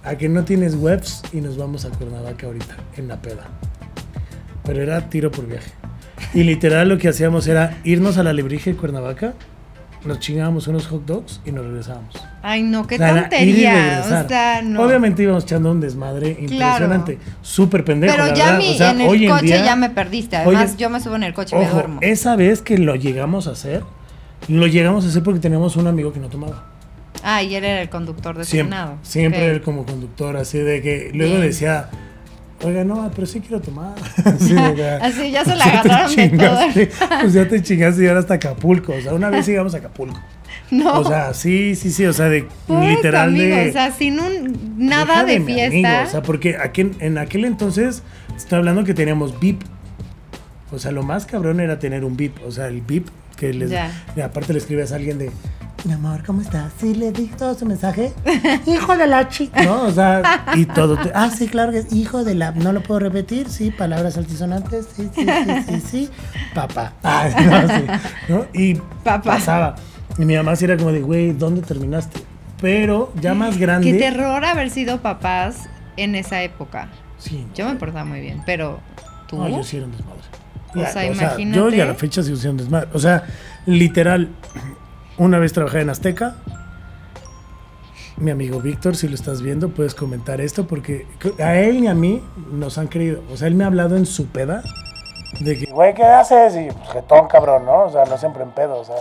a que no tienes webs y nos vamos a Cuernavaca ahorita, en la peda. Pero era tiro por viaje. Y literal lo que hacíamos era irnos a la Lebrige de Cuernavaca, nos chingábamos unos hot dogs y nos regresábamos. Ay, no, qué O sea, tontería. O sea, no. Obviamente íbamos echando un desmadre impresionante. Súper pendejo. Pero la ya mi, O sea, en el hoy coche día- ya me perdiste. Además, yo me subo en el coche y me duermo. esa vez que lo llegamos a hacer, lo llegamos a hacer porque teníamos un amigo que no tomaba. Ah, y él era el conductor Siempre. designado. Siempre Ok. él como conductor, así de que luego Bien. decía, oiga, no, pero sí quiero tomar. Así, ya se la "Pues agarraron de todo. Pues ya te chingaste y ahora hasta Acapulco. O sea, una vez llegamos a Acapulco. No. O sea, sí, sí, sí, o sea, de Puta, literal amigo, de... o sea, sin un nada de, fiesta. amigo, o sea, porque en aquel entonces, estoy hablando que teníamos VIP. O sea, lo más cabrón era tener un VIP. O sea, el VIP que les. Aparte le escribes a alguien de. Mi amor, ¿cómo estás? Sí, le di todo su mensaje. Hijo de la chica. ¿No? O sea, y todo. te- ah, sí, claro que es hijo de la. No lo puedo repetir. Sí, palabras altisonantes. Sí, sí, sí, sí, sí. Papá. Ah, no, sí, ¿no? Y Papá. pasaba. Y mi mamá sí era como de, güey, ¿dónde terminaste? Pero ya más grande. Qué terror haber sido papás en esa época. Sí. Yo me portaba muy bien, pero tú. No, yo sí era un desmadre. O sea, Yo imagínate. ya a la fecha sigo siendo desmadre. O sea, literal, una vez trabajé en Azteca. Mi amigo Víctor, si lo estás viendo, puedes comentar esto porque a él y a mí nos han creído. O sea, él me ha hablado en su peda de que, güey, ¿qué haces? Y pues, jetón, cabrón, ¿no? O sea, no siempre en pedo, o sea.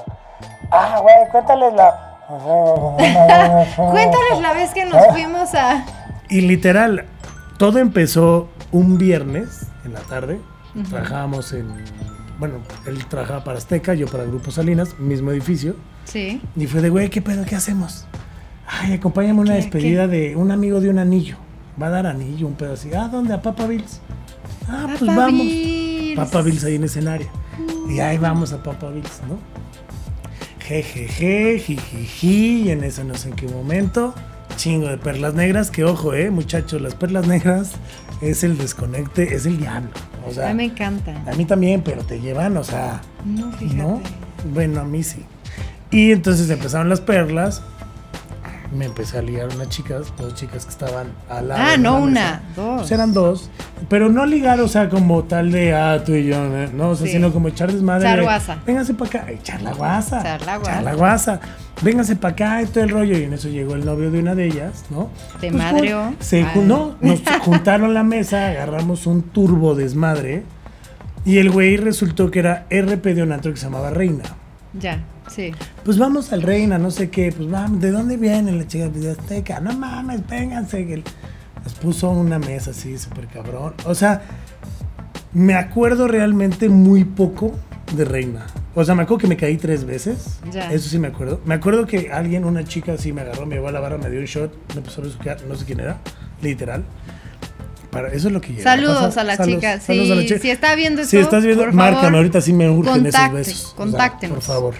Ah, güey, cuéntales la. Cuéntales la vez que nos fuimos a. Y literal, todo empezó un viernes en la tarde. Trabajábamos en. Bueno, él trabajaba para Azteca, yo para Grupo Salinas, mismo edificio. Sí. Y fue de, güey, ¿qué pedo? ¿Qué hacemos? Ay, acompáñame a una ¿Qué, despedida de un amigo de un anillo. Va a dar anillo, un pedo así. Ah, ¿dónde? A Papa Bills. Ah, pues vamos. Bills. Papa Bills ahí en escenario. Y ahí vamos a Papa Bills, ¿no? Jejeje, jijiji, y en eso no sé en qué momento. Chingo de perlas negras, que ojo, eh, muchachos, las perlas negras es el desconecte, es el diablo. O sea, a mí me encanta. a mí también, pero te llevan, o sea, No, fíjate. ¿no? Bueno, a mí sí. Y entonces empezaron las perlas. Me empecé a ligar unas chicas, dos chicas que estaban al lado. Ah, de no una, mesa. dos. Pues eran dos. Pero no ligar, o sea, como tal de, ah, tú y yo, ¿no? o sea, Sí. sino como echar desmadre. Echar de, guasa. Vénganse para acá, echar la guasa. Echar la guasa. Echar la guasa. Vénganse para acá y todo el rollo. Y en eso llegó el novio de una de ellas, ¿no? Te Pues, madreó. Se, Ah. no, nos juntaron la mesa, agarramos un turbo desmadre. Y el güey resultó que era RP de un antro que se llamaba Reina. Ya, sí. Pues vamos al Reina, no sé qué. Pues vamos, ¿de dónde vienen la chica de Azteca? No mames, vénganse. Nos puso una mesa así, súper cabrón. O sea, me acuerdo realmente muy poco de Reina. O sea, me acuerdo que me caí tres veces. Ya. Eso sí me acuerdo. Me acuerdo que alguien, una chica así me agarró, me llevó a la barra, me dio un shot, me empezó a besuquear, no sé quién era, literal. Para, eso es lo que llega Saludos a la Saludos, chica. saludos Sí, a la chica. si está viendo esto, Si estás viendo, por márcame, favor, ahorita sí me urgen esos besos. O sea, contáctenos. por favor.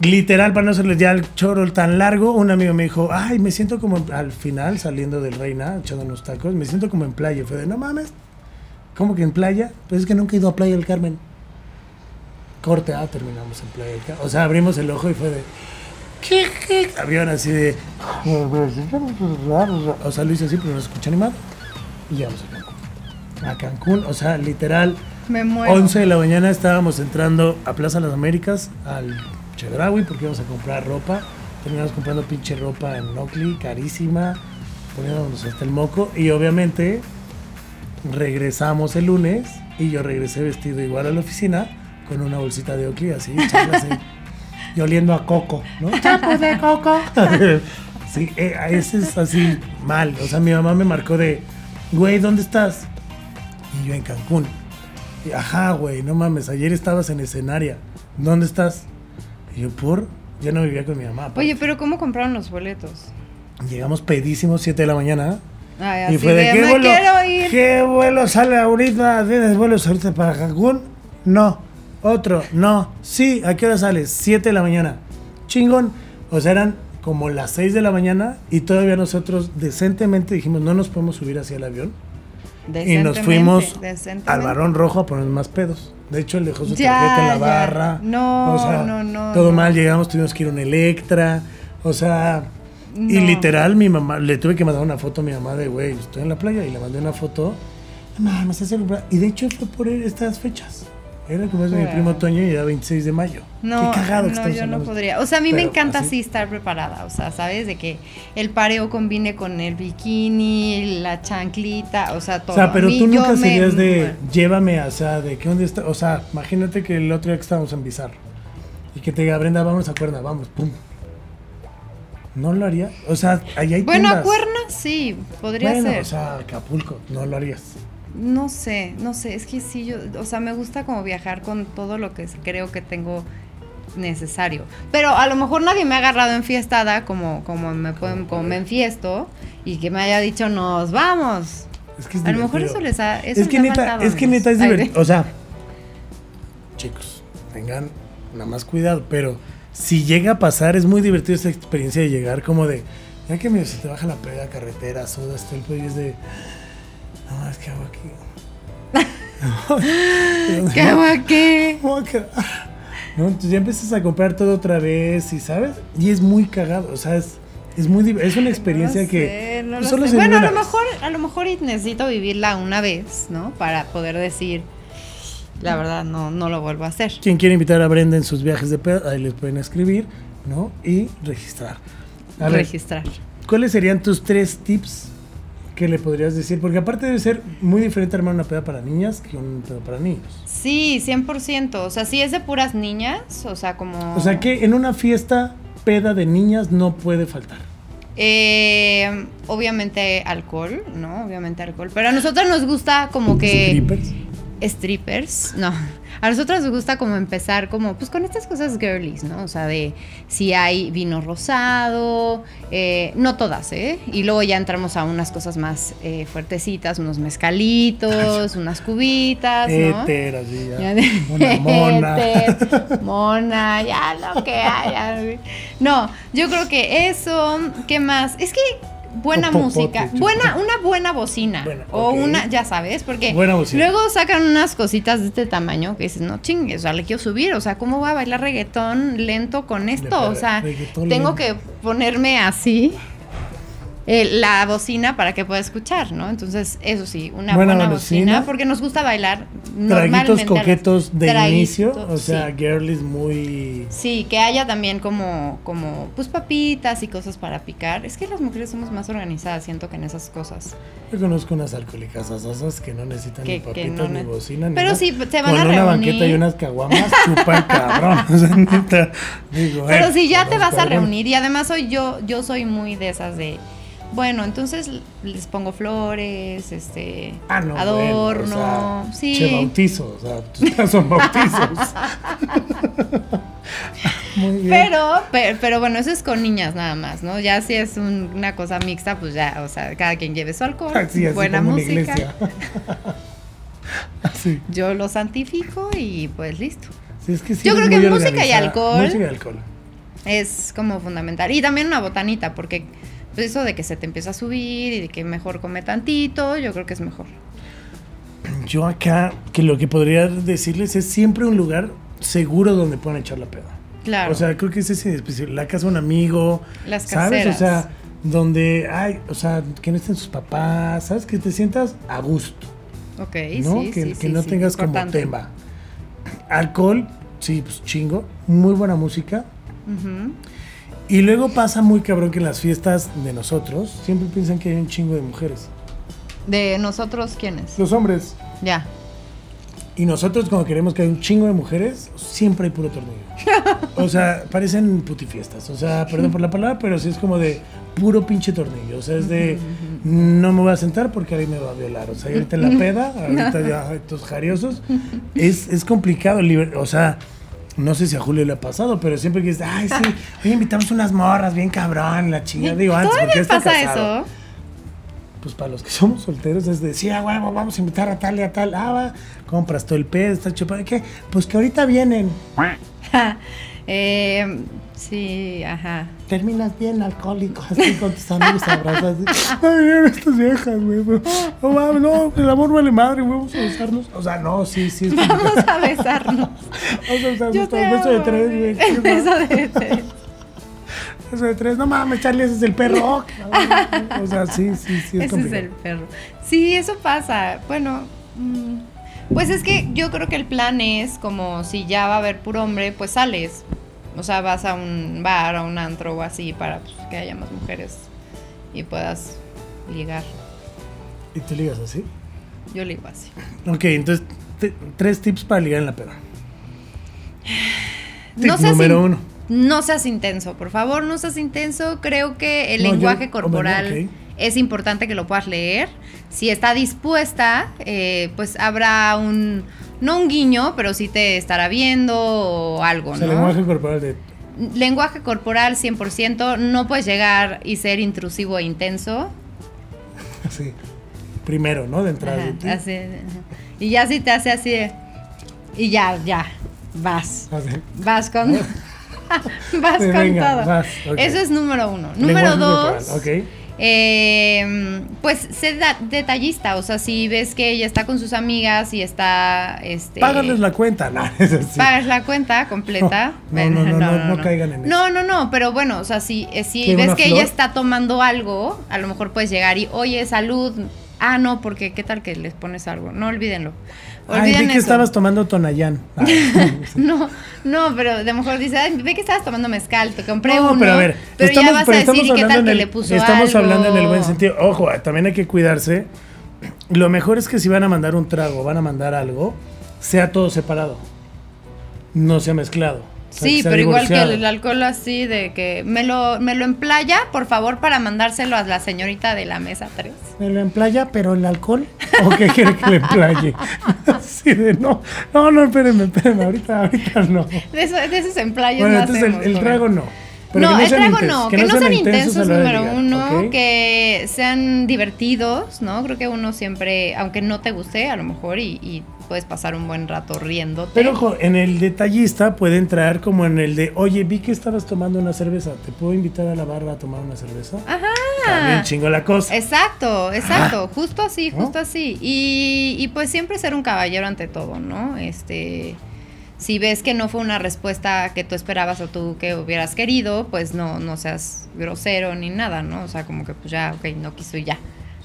Literal, para no hacerles ya el choro tan largo, un amigo me dijo, ay, me siento como al final, saliendo del Reina, echando unos tacos, me siento como en playa. Fue de, no mames, ¿cómo que en playa? Pues es que nunca he ido a Playa del Carmen. Corte, ah, terminamos en Playa del Carmen. O sea, abrimos el ojo y fue de, ¿qué, qué? Abrieron así de, o sea, lo hice así, pero no se escucha ni mal. Y llegamos a Cancún. A Cancún, o sea, literal, Me muero. 11 de la mañana estábamos entrando a Plaza Las Américas, al Chedraui, porque íbamos a comprar ropa. Terminamos comprando pinche ropa en Oakley, carísima, poniéndonos hasta el moco. Y obviamente regresamos el lunes y yo regresé vestido igual a la oficina con una bolsita de Oakley así, así, y oliendo a coco, ¿no? ¡Champú de coco! Sí, eh, a ese es así mal. O sea, mi mamá me marcó de, güey, ¿dónde estás? Y yo en Cancún. Y, Ajá, güey, no mames, ayer estabas en escenaria. ¿Dónde estás? Y yo, por, ya no vivía con mi mamá. pues. Oye, pero ¿cómo compraron los boletos? Llegamos pedísimos, 7 de la mañana. Ay, Y fue de, ¿qué vuelo, ir. ¿qué vuelo sale ahorita? ¿Tienes vuelos ahorita para Cancún? No. Otro, no. Sí, ¿a qué hora sales? 7 de la mañana. Chingón. O sea, eran como las 6 de la mañana y todavía nosotros decentemente dijimos, no nos podemos subir hacia el avión. Y nos fuimos al Barón Rojo a poner más pedos. De hecho, él dejó su Ya, tarjeta en la ya. barra. No, o sea, no, no, Todo no. mal, llegamos, tuvimos que ir a un Electra. O sea, y literal, mi mamá, le tuve que mandar una foto a mi mamá de, güey, estoy en la playa y le mandé una foto. Es el- Y de hecho fue por estas fechas. Era el cumpleaños de mi primo Toño y era 26 de mayo. No, Qué cagado no, yo no podría. O sea, a mí me encanta así. estar preparada. O sea, ¿sabes? De que el pareo combine con el bikini, la chanclita, o sea, todo. O sea, pero mí tú nunca me serías de muero. llévame, o sea, de que dónde está, o sea, imagínate que el otro día que estábamos en Bizarro y que te diga, Brenda, vamos a Cuerna, vamos, pum. No lo haría, o sea, ahí hay Bueno, a. Cuerna sí, podría Bueno, ser. o sea, Acapulco, no lo harías. No sé, no sé, es que sí, yo, o sea, me gusta como viajar con todo lo que creo que tengo necesario. Pero a lo mejor nadie me ha agarrado enfiestada como, como, me, pueden, como me enfiesto y que me haya dicho, nos vamos. Es que es A lo mejor eso les ha... Eso es que les ha neta, faltado, es que amigos. neta es divertido. O sea, chicos, tengan nada más cuidado, pero si llega a pasar, es muy divertido esa experiencia de llegar como de, ya que se te baja la peda carretera, soda, pedo y es de, no, es que hago aquí. ¿Qué hago aquí? ¿Cómo? ¿No? Entonces ya empiezas a comprar todo otra vez y sabes, y es muy cagado, o sea, es, es muy es una experiencia No que sé, no pues, lo solo se Bueno, a lo mejor, a lo mejor necesito vivirla una vez, ¿no? Para poder decir, la verdad, no, no lo vuelvo a hacer. Quien quiere invitar a Brenda en sus viajes de pedo, ahí les pueden escribir, ¿no? Y registrar. A ver, Registrar. ¿cuáles serían tus tres tips que le podrías decir? Porque aparte debe ser muy diferente armar una peda para niñas que un pedo para niños. Sí, 100%. O sea, si es de puras niñas, o sea, como... O sea que en una fiesta peda de niñas no puede faltar. Eh, obviamente alcohol, ¿no? Obviamente alcohol. Pero a nosotros nos gusta como que... Strippers. strippers, no. A nosotros nos gusta como empezar como pues con estas cosas girlies, ¿no? O sea, de si hay vino rosado, eh, no todas, ¿eh? Y luego ya entramos a unas cosas más eh, fuertecitas, unos mezcalitos, unas cubitas, ¿no? Éter, así ya. Una mona. Éter, mona, ya lo que haya. No, yo creo que eso, ¿qué más? Es que buena popote, música, buena, una buena bocina. O una, ya sabes, porque luego sacan unas cositas de este tamaño que dices, no chingues, o sea, le quiero subir, o sea, ¿cómo voy a bailar reggaetón lento con esto? O sea, tengo lento. que ponerme así. Eh, la bocina para que pueda escuchar, ¿no? Entonces, eso sí, una Buena buena, bocina. bocina, porque nos gusta bailar Traguitos normalmente. coquetos de traguitos, inicio, o sea, sí. girlies muy... Sí, que haya también como, como, pues papitas y cosas para picar. Es que las mujeres somos más organizadas, siento que en esas cosas. Yo conozco unas alcohólicas asosas que no necesitan Que- ni papitas no ni bocina. ni Pero nada. se van Con a una reunir- banqueta y unas caguamas, chupan cabrón. O sea, neta, digo, Pero eh, si ya te vas a reunir, y además soy yo, yo soy muy de esas de, bueno, entonces les pongo flores, este, Ah, no, adorno, bueno, o sea, sí. Che, bautizo, o sea, tus son bautizos. Muy bien. Pero, pero, pero bueno, eso es con niñas nada más, ¿no? Ya si es un- una cosa mixta, pues ya, o sea, cada quien lleve su alcohol, Así, así buena como música. Así. Yo lo santifico y pues listo. Sí, es que sí Yo creo que música y alcohol. Música y alcohol. Es como fundamental. Y también una botanita, porque pues, eso de que se te empieza a subir y de que mejor come tantito, yo creo que es mejor. Yo acá, que lo que podría decirles es siempre un lugar seguro donde puedan echar la peda. Claro. O sea, creo que ese es especial. La casa de un amigo. Las ¿Sabes? caseras. O sea, donde hay, o sea, que no estén sus papás, ¿sabes? Que te sientas a gusto, ok, ¿no? sí, que sí, que sí, no sí, tengas importante. como tema. Alcohol, sí, pues chingo. Muy buena música. Ujú. Y luego pasa muy cabrón que en las fiestas de nosotros siempre piensan que hay un chingo de mujeres. De nosotros, ¿quiénes? Los hombres. Ya. Y nosotros, como queremos que haya un chingo de mujeres, siempre hay puro tornillo. O sea, parecen putifiestas. O sea, perdón por la palabra, pero sí es como de puro pinche tornillo. O sea, es de no me voy a sentar porque alguien me va a violar. O sea, ahorita en la peda, ahorita ya estos jariosos. Es, es complicado. O sea, no sé si a Julio le ha pasado, pero siempre que dice, ay, sí, hoy invitamos unas morras bien cabrón, la chingada. Digo, antes, porque ¿Todavía está pasa casado. eso? Pues para los que somos solteros es decir, ah, huevo, vamos a invitar a tal y a tal. Ah, va, compras todo el pedo, está chupado. ¿Qué? Pues que ahorita vienen. Eh, sí, ajá. Terminas bien alcohólico, así con tus amigos abrazas. así, Ay, mira estas viejas, güey. No mames, no, el amor vale madre, güey, vamos a besarnos. O sea, no, sí, sí. Es complicado. Vamos a besarnos. Vamos a besarnos. Yo te beso de tres, güey. güey. Beso de tres. Beso de tres. No mames, Charlie, ese es el perro. O sea, sí, sí, sí, es Ese es el perro. Sí, eso pasa. Bueno, mm, pues es que yo creo que el plan es como si ya va a haber puro hombre, pues sales. O sea, vas a un bar, a un antro o así para pues, que haya más mujeres y puedas ligar. ¿Y tú ligas así? Yo ligo así. Ok, entonces, tres tips para ligar en la peda. Tip No número uno. No seas intenso, por favor, no seas intenso. Creo que el No, lenguaje corporal es importante que lo puedas leer. Si está dispuesta, eh, pues habrá un, no un guiño, pero sí te estará viendo o algo, O sea, ¿no? lenguaje corporal de. Lenguaje corporal 100%, no puedes llegar y ser intrusivo e intenso. Así. Primero, ¿no? De entrada. Ajá, de ti. así, y ya si te hace así de- y ya, ya, vas. Así. Vas con. vas Sí, con venga, todo. vas. Eso es número uno. Número Lenguaje dos. corporal. Eh, pues sé detallista. O sea, si ves que ella está con sus amigas y está. Este, Págales la cuenta. No, es así. Pagas la cuenta completa. No, no, no, no, no caigan en eso. No, no, no, pero bueno, o sea, si, eh, si ¿Qué, ves que ella está tomando algo, a lo mejor puedes llegar y, oye, salud. Ah, no, porque qué tal que les pones algo. No olvídenlo. Ay, vi que eso. estabas tomando Tonayán. Ay. No, no, pero de mejor dice, "Ay, ve que estabas tomando mezcal, te compré No, uno. pero a ver, pero estamos, ya vas pero a decir, ¿y qué tal que el, le puso Estamos algo? hablando en el buen sentido. Ojo, también hay que cuidarse. Lo mejor es que si van a mandar un trago, van a mandar algo, sea todo separado. No sea mezclado. Sí, pero igual que el alcohol así de que me lo, me lo emplaya, por favor, para mandárselo a la señorita de la mesa 3. ¿Me lo emplaya, pero el alcohol? ¿O qué quiere que le emplaye? Así de no. No, no, espérenme, espérenme. Ahorita, ahorita no. De, eso- de esos emplayos Bueno, no entonces hacemos, el, trago no. Pero no, el trago intensos, no, que, no sean intensos, número ligar, uno, que sean divertidos, ¿no? Creo que uno siempre, aunque no te guste, a lo mejor, y, y puedes pasar un buen rato riéndote. Pero ojo, en el detallista puede entrar como en el de, oye, vi que estabas tomando una cerveza, ¿te puedo invitar a la barra a tomar una cerveza? Ajá. También chingo la cosa. Exacto, exacto, justo así, ¿No? justo así. Y, y pues siempre ser un caballero ante todo, ¿no? Este, si ves que no fue una respuesta que tú esperabas o tú que hubieras querido, pues no, no seas grosero ni nada, ¿no? O sea, como que pues ya, ok, no quiso y ya,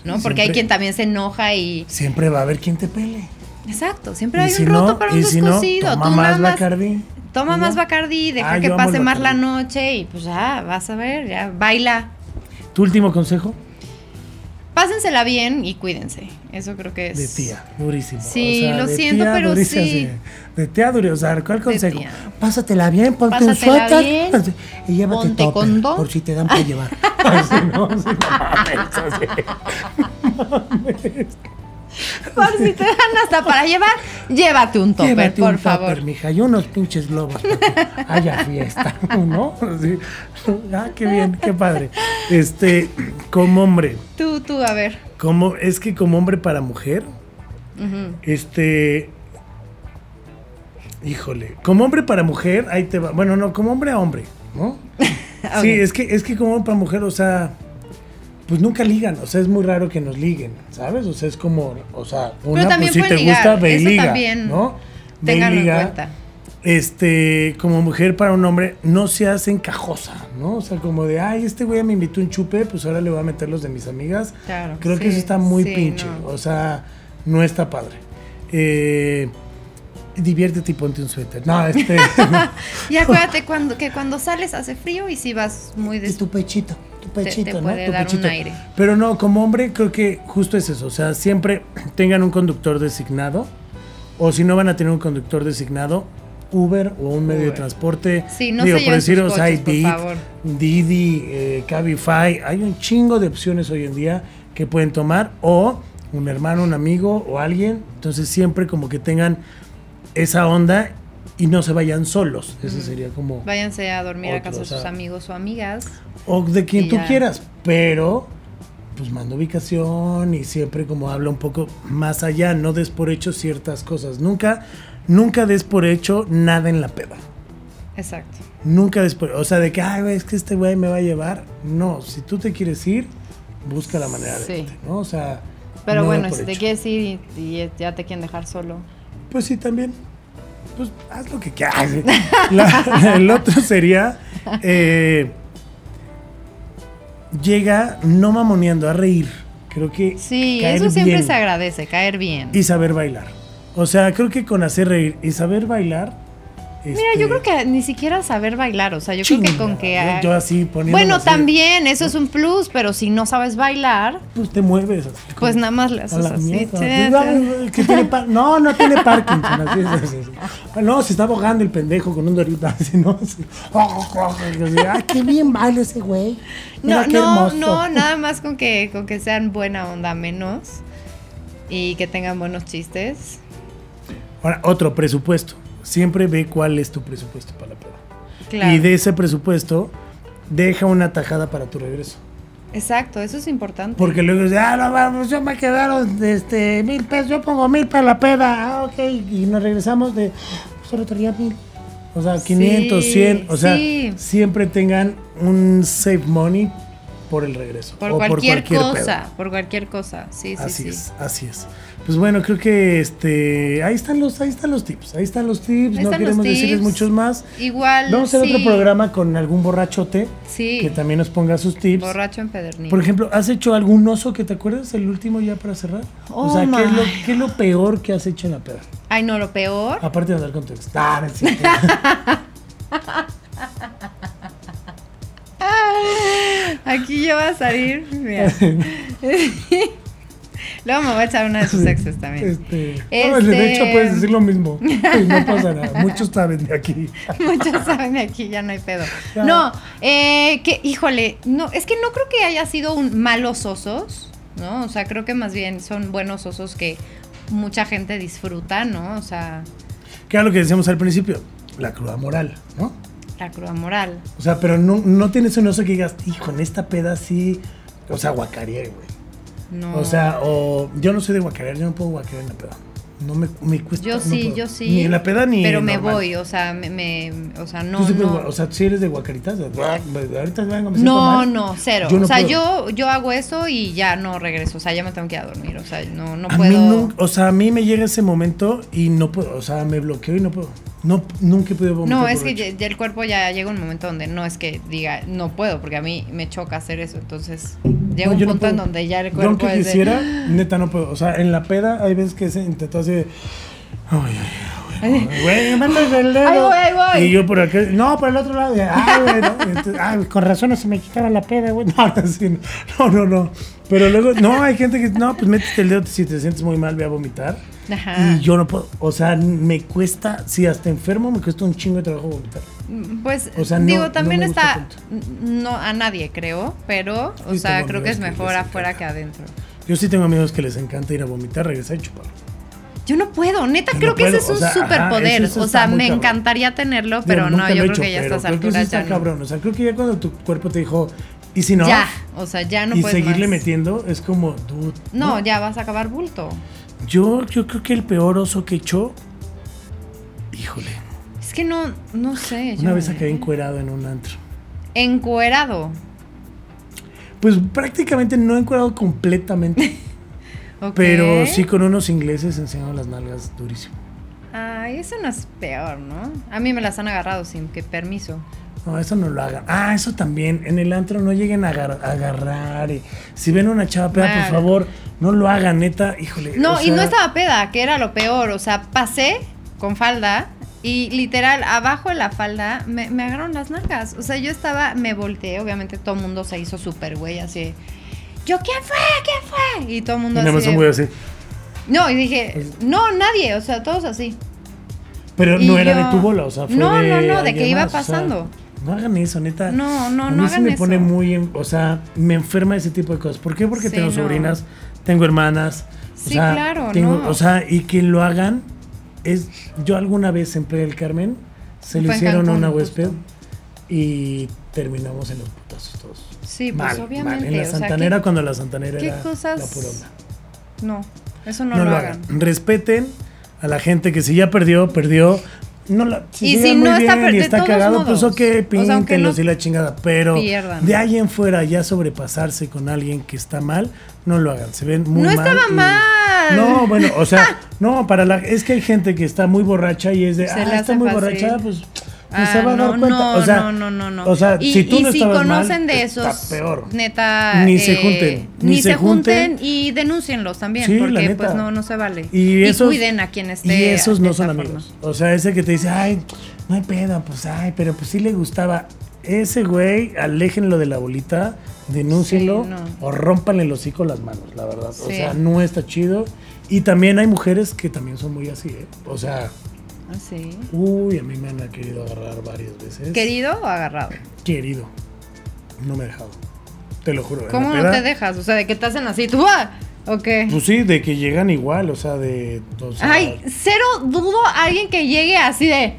¿no? Porque hay quien también se enoja y... Siempre va a haber quien te pele. Exacto, siempre hay si un roto no, para un si no, descosido. toma tú más Bacardí. toma más ya. Bacardí, deja Ah, que pase más la noche y pues ya, vas a ver, ya, baila. ¿Tu último consejo? Pásensela bien y cuídense. Eso creo que es... De tía, durísimo. Sí, lo de siento, tía pero durísimo, sí. De tía durísimo. O sea, ¿cuál consejo? tía. Pásatela bien, ponte un suéter. bien, Y llévate ponte topper, condón. por si te dan por llevar. No, así, no mames, así. Por si te dan hasta para llevar, llévate un topper, Llévate por un favor. topper, mija, y unos pinches globos para que haya fiesta, ¿no? Ah, qué bien, qué padre. Este, como hombre, Tú, tú, a ver. como, es que como hombre para mujer, este, híjole, como hombre para mujer, ahí te va, bueno, no, como hombre a hombre, ¿no? Sí, es que, es que como hombre para mujer, o sea, pues nunca ligan, o sea, es muy raro que nos liguen, ¿sabes? O sea, es como, o sea, una, pues si te ligar, gusta, ve y eso liga, también ¿no? Ve y en cuenta. este, como mujer para un hombre, no seas encajosa, ¿no? O sea, como de, ay, este güey me invitó un chupe, pues ahora le voy a meter los de mis amigas. Claro, Creo que eso está muy sí, pinche, no. o sea, no está padre. Eh, diviértete y ponte un suéter. No, este, Y acuérdate cuando, que cuando sales hace frío y si vas muy y des... tu pechito, tu pechito, ¿no? puede Tu dar pechito. aire. Pero no, como hombre creo que justo es eso, o sea, siempre tengan un conductor designado O si no van a tener un conductor designado, Uber o un medio de transporte. Sí, no Digo, por deciros, coches, hay Bit. Didi, eh, Cabify. Hay un chingo de opciones hoy en día que pueden tomar. O un hermano, un amigo o alguien. Entonces siempre como que tengan esa onda y no se vayan solos. Ese sería como... Váyanse a dormir a Otro, casa de o sea- sus amigos o amigas. O de quien tú ya. quieras, pero pues manda ubicación y siempre como habla un poco más allá, no des por hecho ciertas cosas. Nunca, nunca des por hecho nada en la peda. Exacto. Nunca des por, o sea, de que, ay, es que este güey me va a llevar. No, si tú te quieres ir, busca la manera de Sí. irte, ¿no? O sea, Pero no bueno, si te hecho. quieres ir y, y ya te quieren dejar solo. Pues sí, también. Pues haz lo que quieras. La- el otro sería. eh, llega no mamoneando, a reír. Creo que. Sí, caer eso siempre bien se agradece, caer bien. Y saber bailar. O sea, creo que con hacer reír y saber bailar. Mira, este, yo creo que ni siquiera saber bailar, o sea, yo creo que con que... chingada, yo- así Bueno, así, también, eso es un plus, pero si no sabes bailar, Pues te mueves. así pues nada más le a haces así. que tiene par- no, no tiene Parkinson. Así, así. No, se está ahogando el pendejo con un dorito así, ¿no? Ay, qué bien baila ese güey. Mira No, qué no, no, nada más con que, con que sean buena onda menos y que tengan buenos chistes. Ahora, otro presupuesto. Siempre ve cuál es tu presupuesto para la prueba. Claro. Y de ese presupuesto, deja una tajada para tu regreso. Exacto, eso es importante. Porque luego dice, ah, no, vamos, yo me quedaron este, mil pesos, yo pongo mil para la peda, ah, ok, y nos regresamos de, solo traía mil. O sea, 500, Sí, 100, o sea, sí. siempre tengan un save money por el regreso. por o cualquier, cosa, por cualquier cosa. Sí, sí, Así sí. es, así es. Pues bueno, creo que este, ahí están los, ahí están los tips, ahí están los tips, Ahí no queremos decirles muchos más. Igual. Vamos a hacer sí, otro programa con algún borrachote Sí. que también nos ponga sus tips. Borracho empedernido. Por ejemplo, ¿has hecho algún oso que te acuerdas? El último ya para cerrar. Oh o sea, ¿qué es, lo, my. qué es lo peor que has hecho en la peda? Ay, no, lo peor. Aparte de andar con tu ex. Ah. Aquí ya va a salir. Mira. Luego me voy a echar una de sus exes también. Este, no, Este- de hecho, puedes decir lo mismo. Y no pasa nada. Muchos saben de aquí. Muchos saben de aquí, ya no hay pedo. Ya. No, eh, que, híjole, no, es que no creo que haya sido un malos osos, ¿no? O sea, creo que más bien son buenos osos que mucha gente disfruta, ¿no? O sea, Que era lo que decíamos al principio. La cruda moral, ¿no? la cruda moral. O sea, pero no, no tienes un oso que digas, hijo, en esta peda sí. O sea, guacareé, güey. No. O sea, o yo no soy de guacarear, yo no puedo guacarear en la peda. No me, me cuesta. yo sí, yo sí. Ni en la peda ni Pero me normal. voy, o sea, me, me- o sea, no, sí no. o sea, si eres de guacaritas, ahorita vengo, me siento No, mal. no, cero. Yo no o sea, puedo. yo, yo hago eso y ya no regreso. O sea, ya me tengo que ir a dormir. O sea, no, no a puedo. mí o sea, a mí me llega ese momento y no puedo, o sea, me bloqueo y no puedo. No, nunca he podido vomitar. No, es que ya, ya el cuerpo ya llega un momento donde no es que diga no puedo, porque a mí me choca hacer eso. Entonces llega No, un yo no punto en donde ya el Yo cuerpo aunque es de- quisiera, neta no puedo. O sea, en la peda hay veces que se intentó así de. Ay, ay, ay, güey, mándame el dedo. Ahí voy, ahí voy. Y yo por acá, no, por el otro lado. Ay, güey, no. Entonces, ay, con razón no se me quitaba la peda, güey. No, no, no, no, no. Pero luego, no, hay gente que, no, pues métete el dedo si te sientes muy mal, ve a vomitar. Ajá. Y yo no puedo, o sea, me cuesta, si hasta enfermo, me cuesta un chingo de trabajo vomitar. Pues O sea, no- digo, no también gusta está no a nadie creo, pero o Sí, sea, creo que es que mejor les afuera que adentro. Yo sí tengo amigos que les encanta ir a vomitar, regresar y chupar. Yo no puedo, neta creo que ese es un o sea, ajá, superpoder. o sea, me cabrón. encantaría tenerlo, pero Digo, no, yo he creo hecho, que ya sí alturas ya no. cabrón. O sea, creo que ya cuando tu cuerpo te dijo, y si no, Ya, o sea, ya no y puedes seguirle más. metiendo, es como, dude, No, ya vas a acabar bulto. Yo, yo creo que el peor oso que hecho, híjole, Es que no, no sé. una yo, vez acabé encuerado en un antro. Encuerado. Pues prácticamente no encuerado completamente, Pero sí con unos ingleses enseñando las nalgas durísimo. Ay, eso no es peor, ¿no? A mí me las han agarrado sin que permiso. No, eso no lo hagan. Ah, eso también. En el antro no lleguen a agar- a agarrar. y si ven una chava peda, por favor, no lo hagan, neta. Híjole. No, o y no estaba peda, que era lo peor. O sea, pasé con falda y literal, abajo de la falda me, me agarraron las nalgas. O sea, yo estaba, me volteé, obviamente todo el mundo se hizo súper güey, así. Yo, ¿quién fue? ¿Quién fue? Y todo el Y mundo nada más así. de- güey así. No, y dije, no, nadie, o sea, todos así. Pero Y no era yo- de tu bola, o sea, fue No, de no, no, de alguien que iba más, o sea, pasando. no hagan eso, neta. No, no, A no mí sí hagan me pone muy, o sea, me enferma ese tipo de cosas. ¿Por qué? Porque Sí, tengo no. sobrinas, tengo hermanas. o Sí, sea, claro, tengo- no. O sea, y que lo hagan es, yo alguna vez en Playa del Carmen se lo hicieron a una huésped y terminamos en los putazos todos. Sí, pues mal, mal. obviamente. En la o sea, Santanera ¿qué- cuando la Santanera qué era cosas- la pura onda. No, eso no, No, lo, lo hagan. hagan. Respeten a la gente que si ya perdió, perdió. No la, Y llega si no está bien y está cagado, modos. pues ok, O sea, no y la chingada. Pero pierdan. de ahí en fuera ya sobrepasarse con alguien que está mal, no lo hagan. Se ven muy No mal. estaba y- mal. No, bueno, o sea, no, para la. Es que hay gente que está muy borracha y es de. Se ah, está muy fácil. borracha, pues. Ah, se va a no, dar cuenta. no, o sea, no, no, no, no. O sea, y, si tú y no si estabas mal, conocen de está esos, peor. neta, Ni se eh, junten, ni, se junten, y denúncienlos también, Sí, porque pues no, no se vale. Y, esos, cuiden a quien esté. Y esos no son forma. amigos. O sea, ese que te dice, ay, no hay pedo, pues, ay, pero pues sí le gustaba. Ese güey, aléjenlo de la bolita, denúncienlo Sí, o rompanle el hocico las manos, la verdad. O sea, no está chido. Y también hay mujeres que también son muy así, ¿eh? O sea, Ah, sí. uy, a mí me han querido agarrar varias veces. ¿Querido o agarrado? Querido. No me he dejado. Te lo juro. ¿Cómo no te dejas? O sea, de que te hacen así, tú, ah, ¿o qué? Pues sí, de que llegan igual, o sea, de. o sea, Ay, cero dudo a alguien que llegue así de.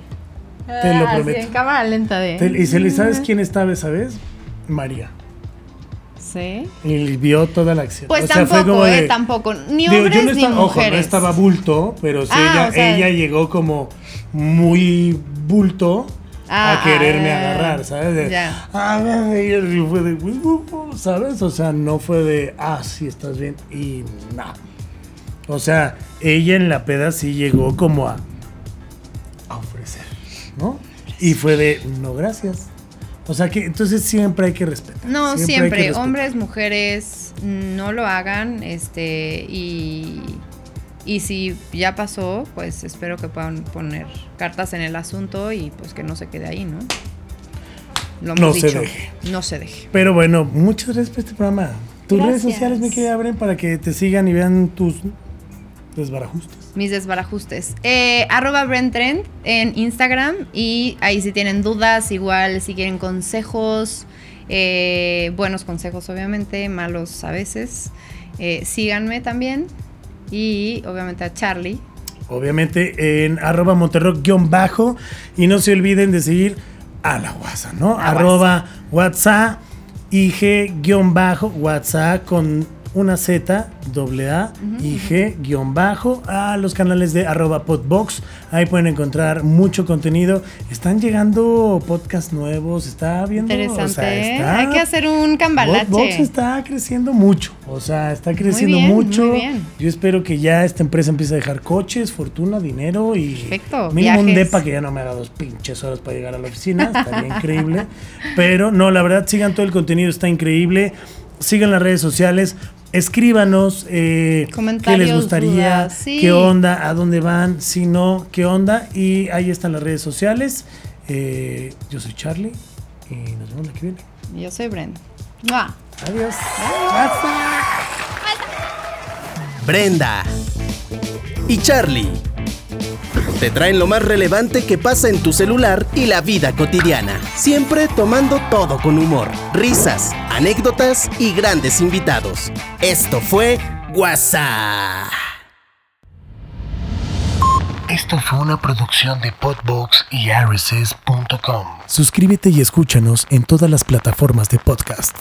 Te lo Ah, así prometo. en cámara lenta de. te- y se le sabes quién estaba esa vez? María. Sí. Y vio toda la acción. Pues O sea, fue tampoco, eh, de- tampoco. Ni Digo, hombres yo no ni estaba, ojo, no mujeres. estaba bulto, pero sí Ah, ella, o sea- ella llegó como muy bulto Ah, a quererme ah, agarrar, ¿sabes? De, ya. "Ah, y fue de, ¿sabes? O sea, no fue de, ah, sí, estás bien, y no. O sea, ella en la peda sí llegó como a, a ofrecer, ¿no? Y fue de, no, gracias. O sea que entonces siempre hay que respetar. No, siempre, respetar. hombres, mujeres, no lo hagan, este, y, y si ya pasó, pues espero que puedan poner cartas en el asunto y pues que no se quede ahí, ¿no? Lo No hemos se dicho, deje. no se deje. Pero bueno, muchas gracias por este programa. Tus redes sociales, me querida Bren, para que te sigan y vean tus desbarajustes. Mis desbarajustes. Eh, arroba Brentrend en Instagram y ahí si tienen dudas, igual si quieren consejos, eh, buenos consejos obviamente, malos a veces, eh, síganme también y obviamente a Charlie. Obviamente en arroba monterrock-bajo. Y no se olviden de seguir a la WhatsApp, ¿no? Arroba WhatsApp, IG-bajo, WhatsApp con una Z, doble A, IG-bajo, a los canales de arroba podbox. Ahí pueden encontrar mucho contenido. Están llegando podcasts nuevos, está viendo. Interesante. o sea, ¿eh? está- Hay que hacer un cambalache. Podbox está creciendo mucho, o sea, está creciendo bien, mucho. muy bien. Yo espero que ya esta empresa empiece a dejar coches, fortuna, dinero y Perfecto, mínimo un depa que ya no me haga dos pinches horas para llegar a la oficina, estaría increíble. Pero no, la verdad, sigan todo el contenido, está increíble. Sigan las redes sociales, escríbanos eh, qué les Comentarios, gustaría, dudas, sí. qué onda, a dónde van, si no, qué onda. Y ahí están las redes sociales. Eh, yo soy Charlie y nos vemos la que viene. Yo soy Brenda. ¡Mua! Adiós. Brenda y Charlie te traen lo más relevante que pasa en tu celular y la vida cotidiana, siempre tomando todo con humor, risas, anécdotas y grandes invitados. Esto fue WhatsApp. Esto fue una producción de Podbox y RSS.com. Suscríbete y escúchanos en todas las plataformas de podcast.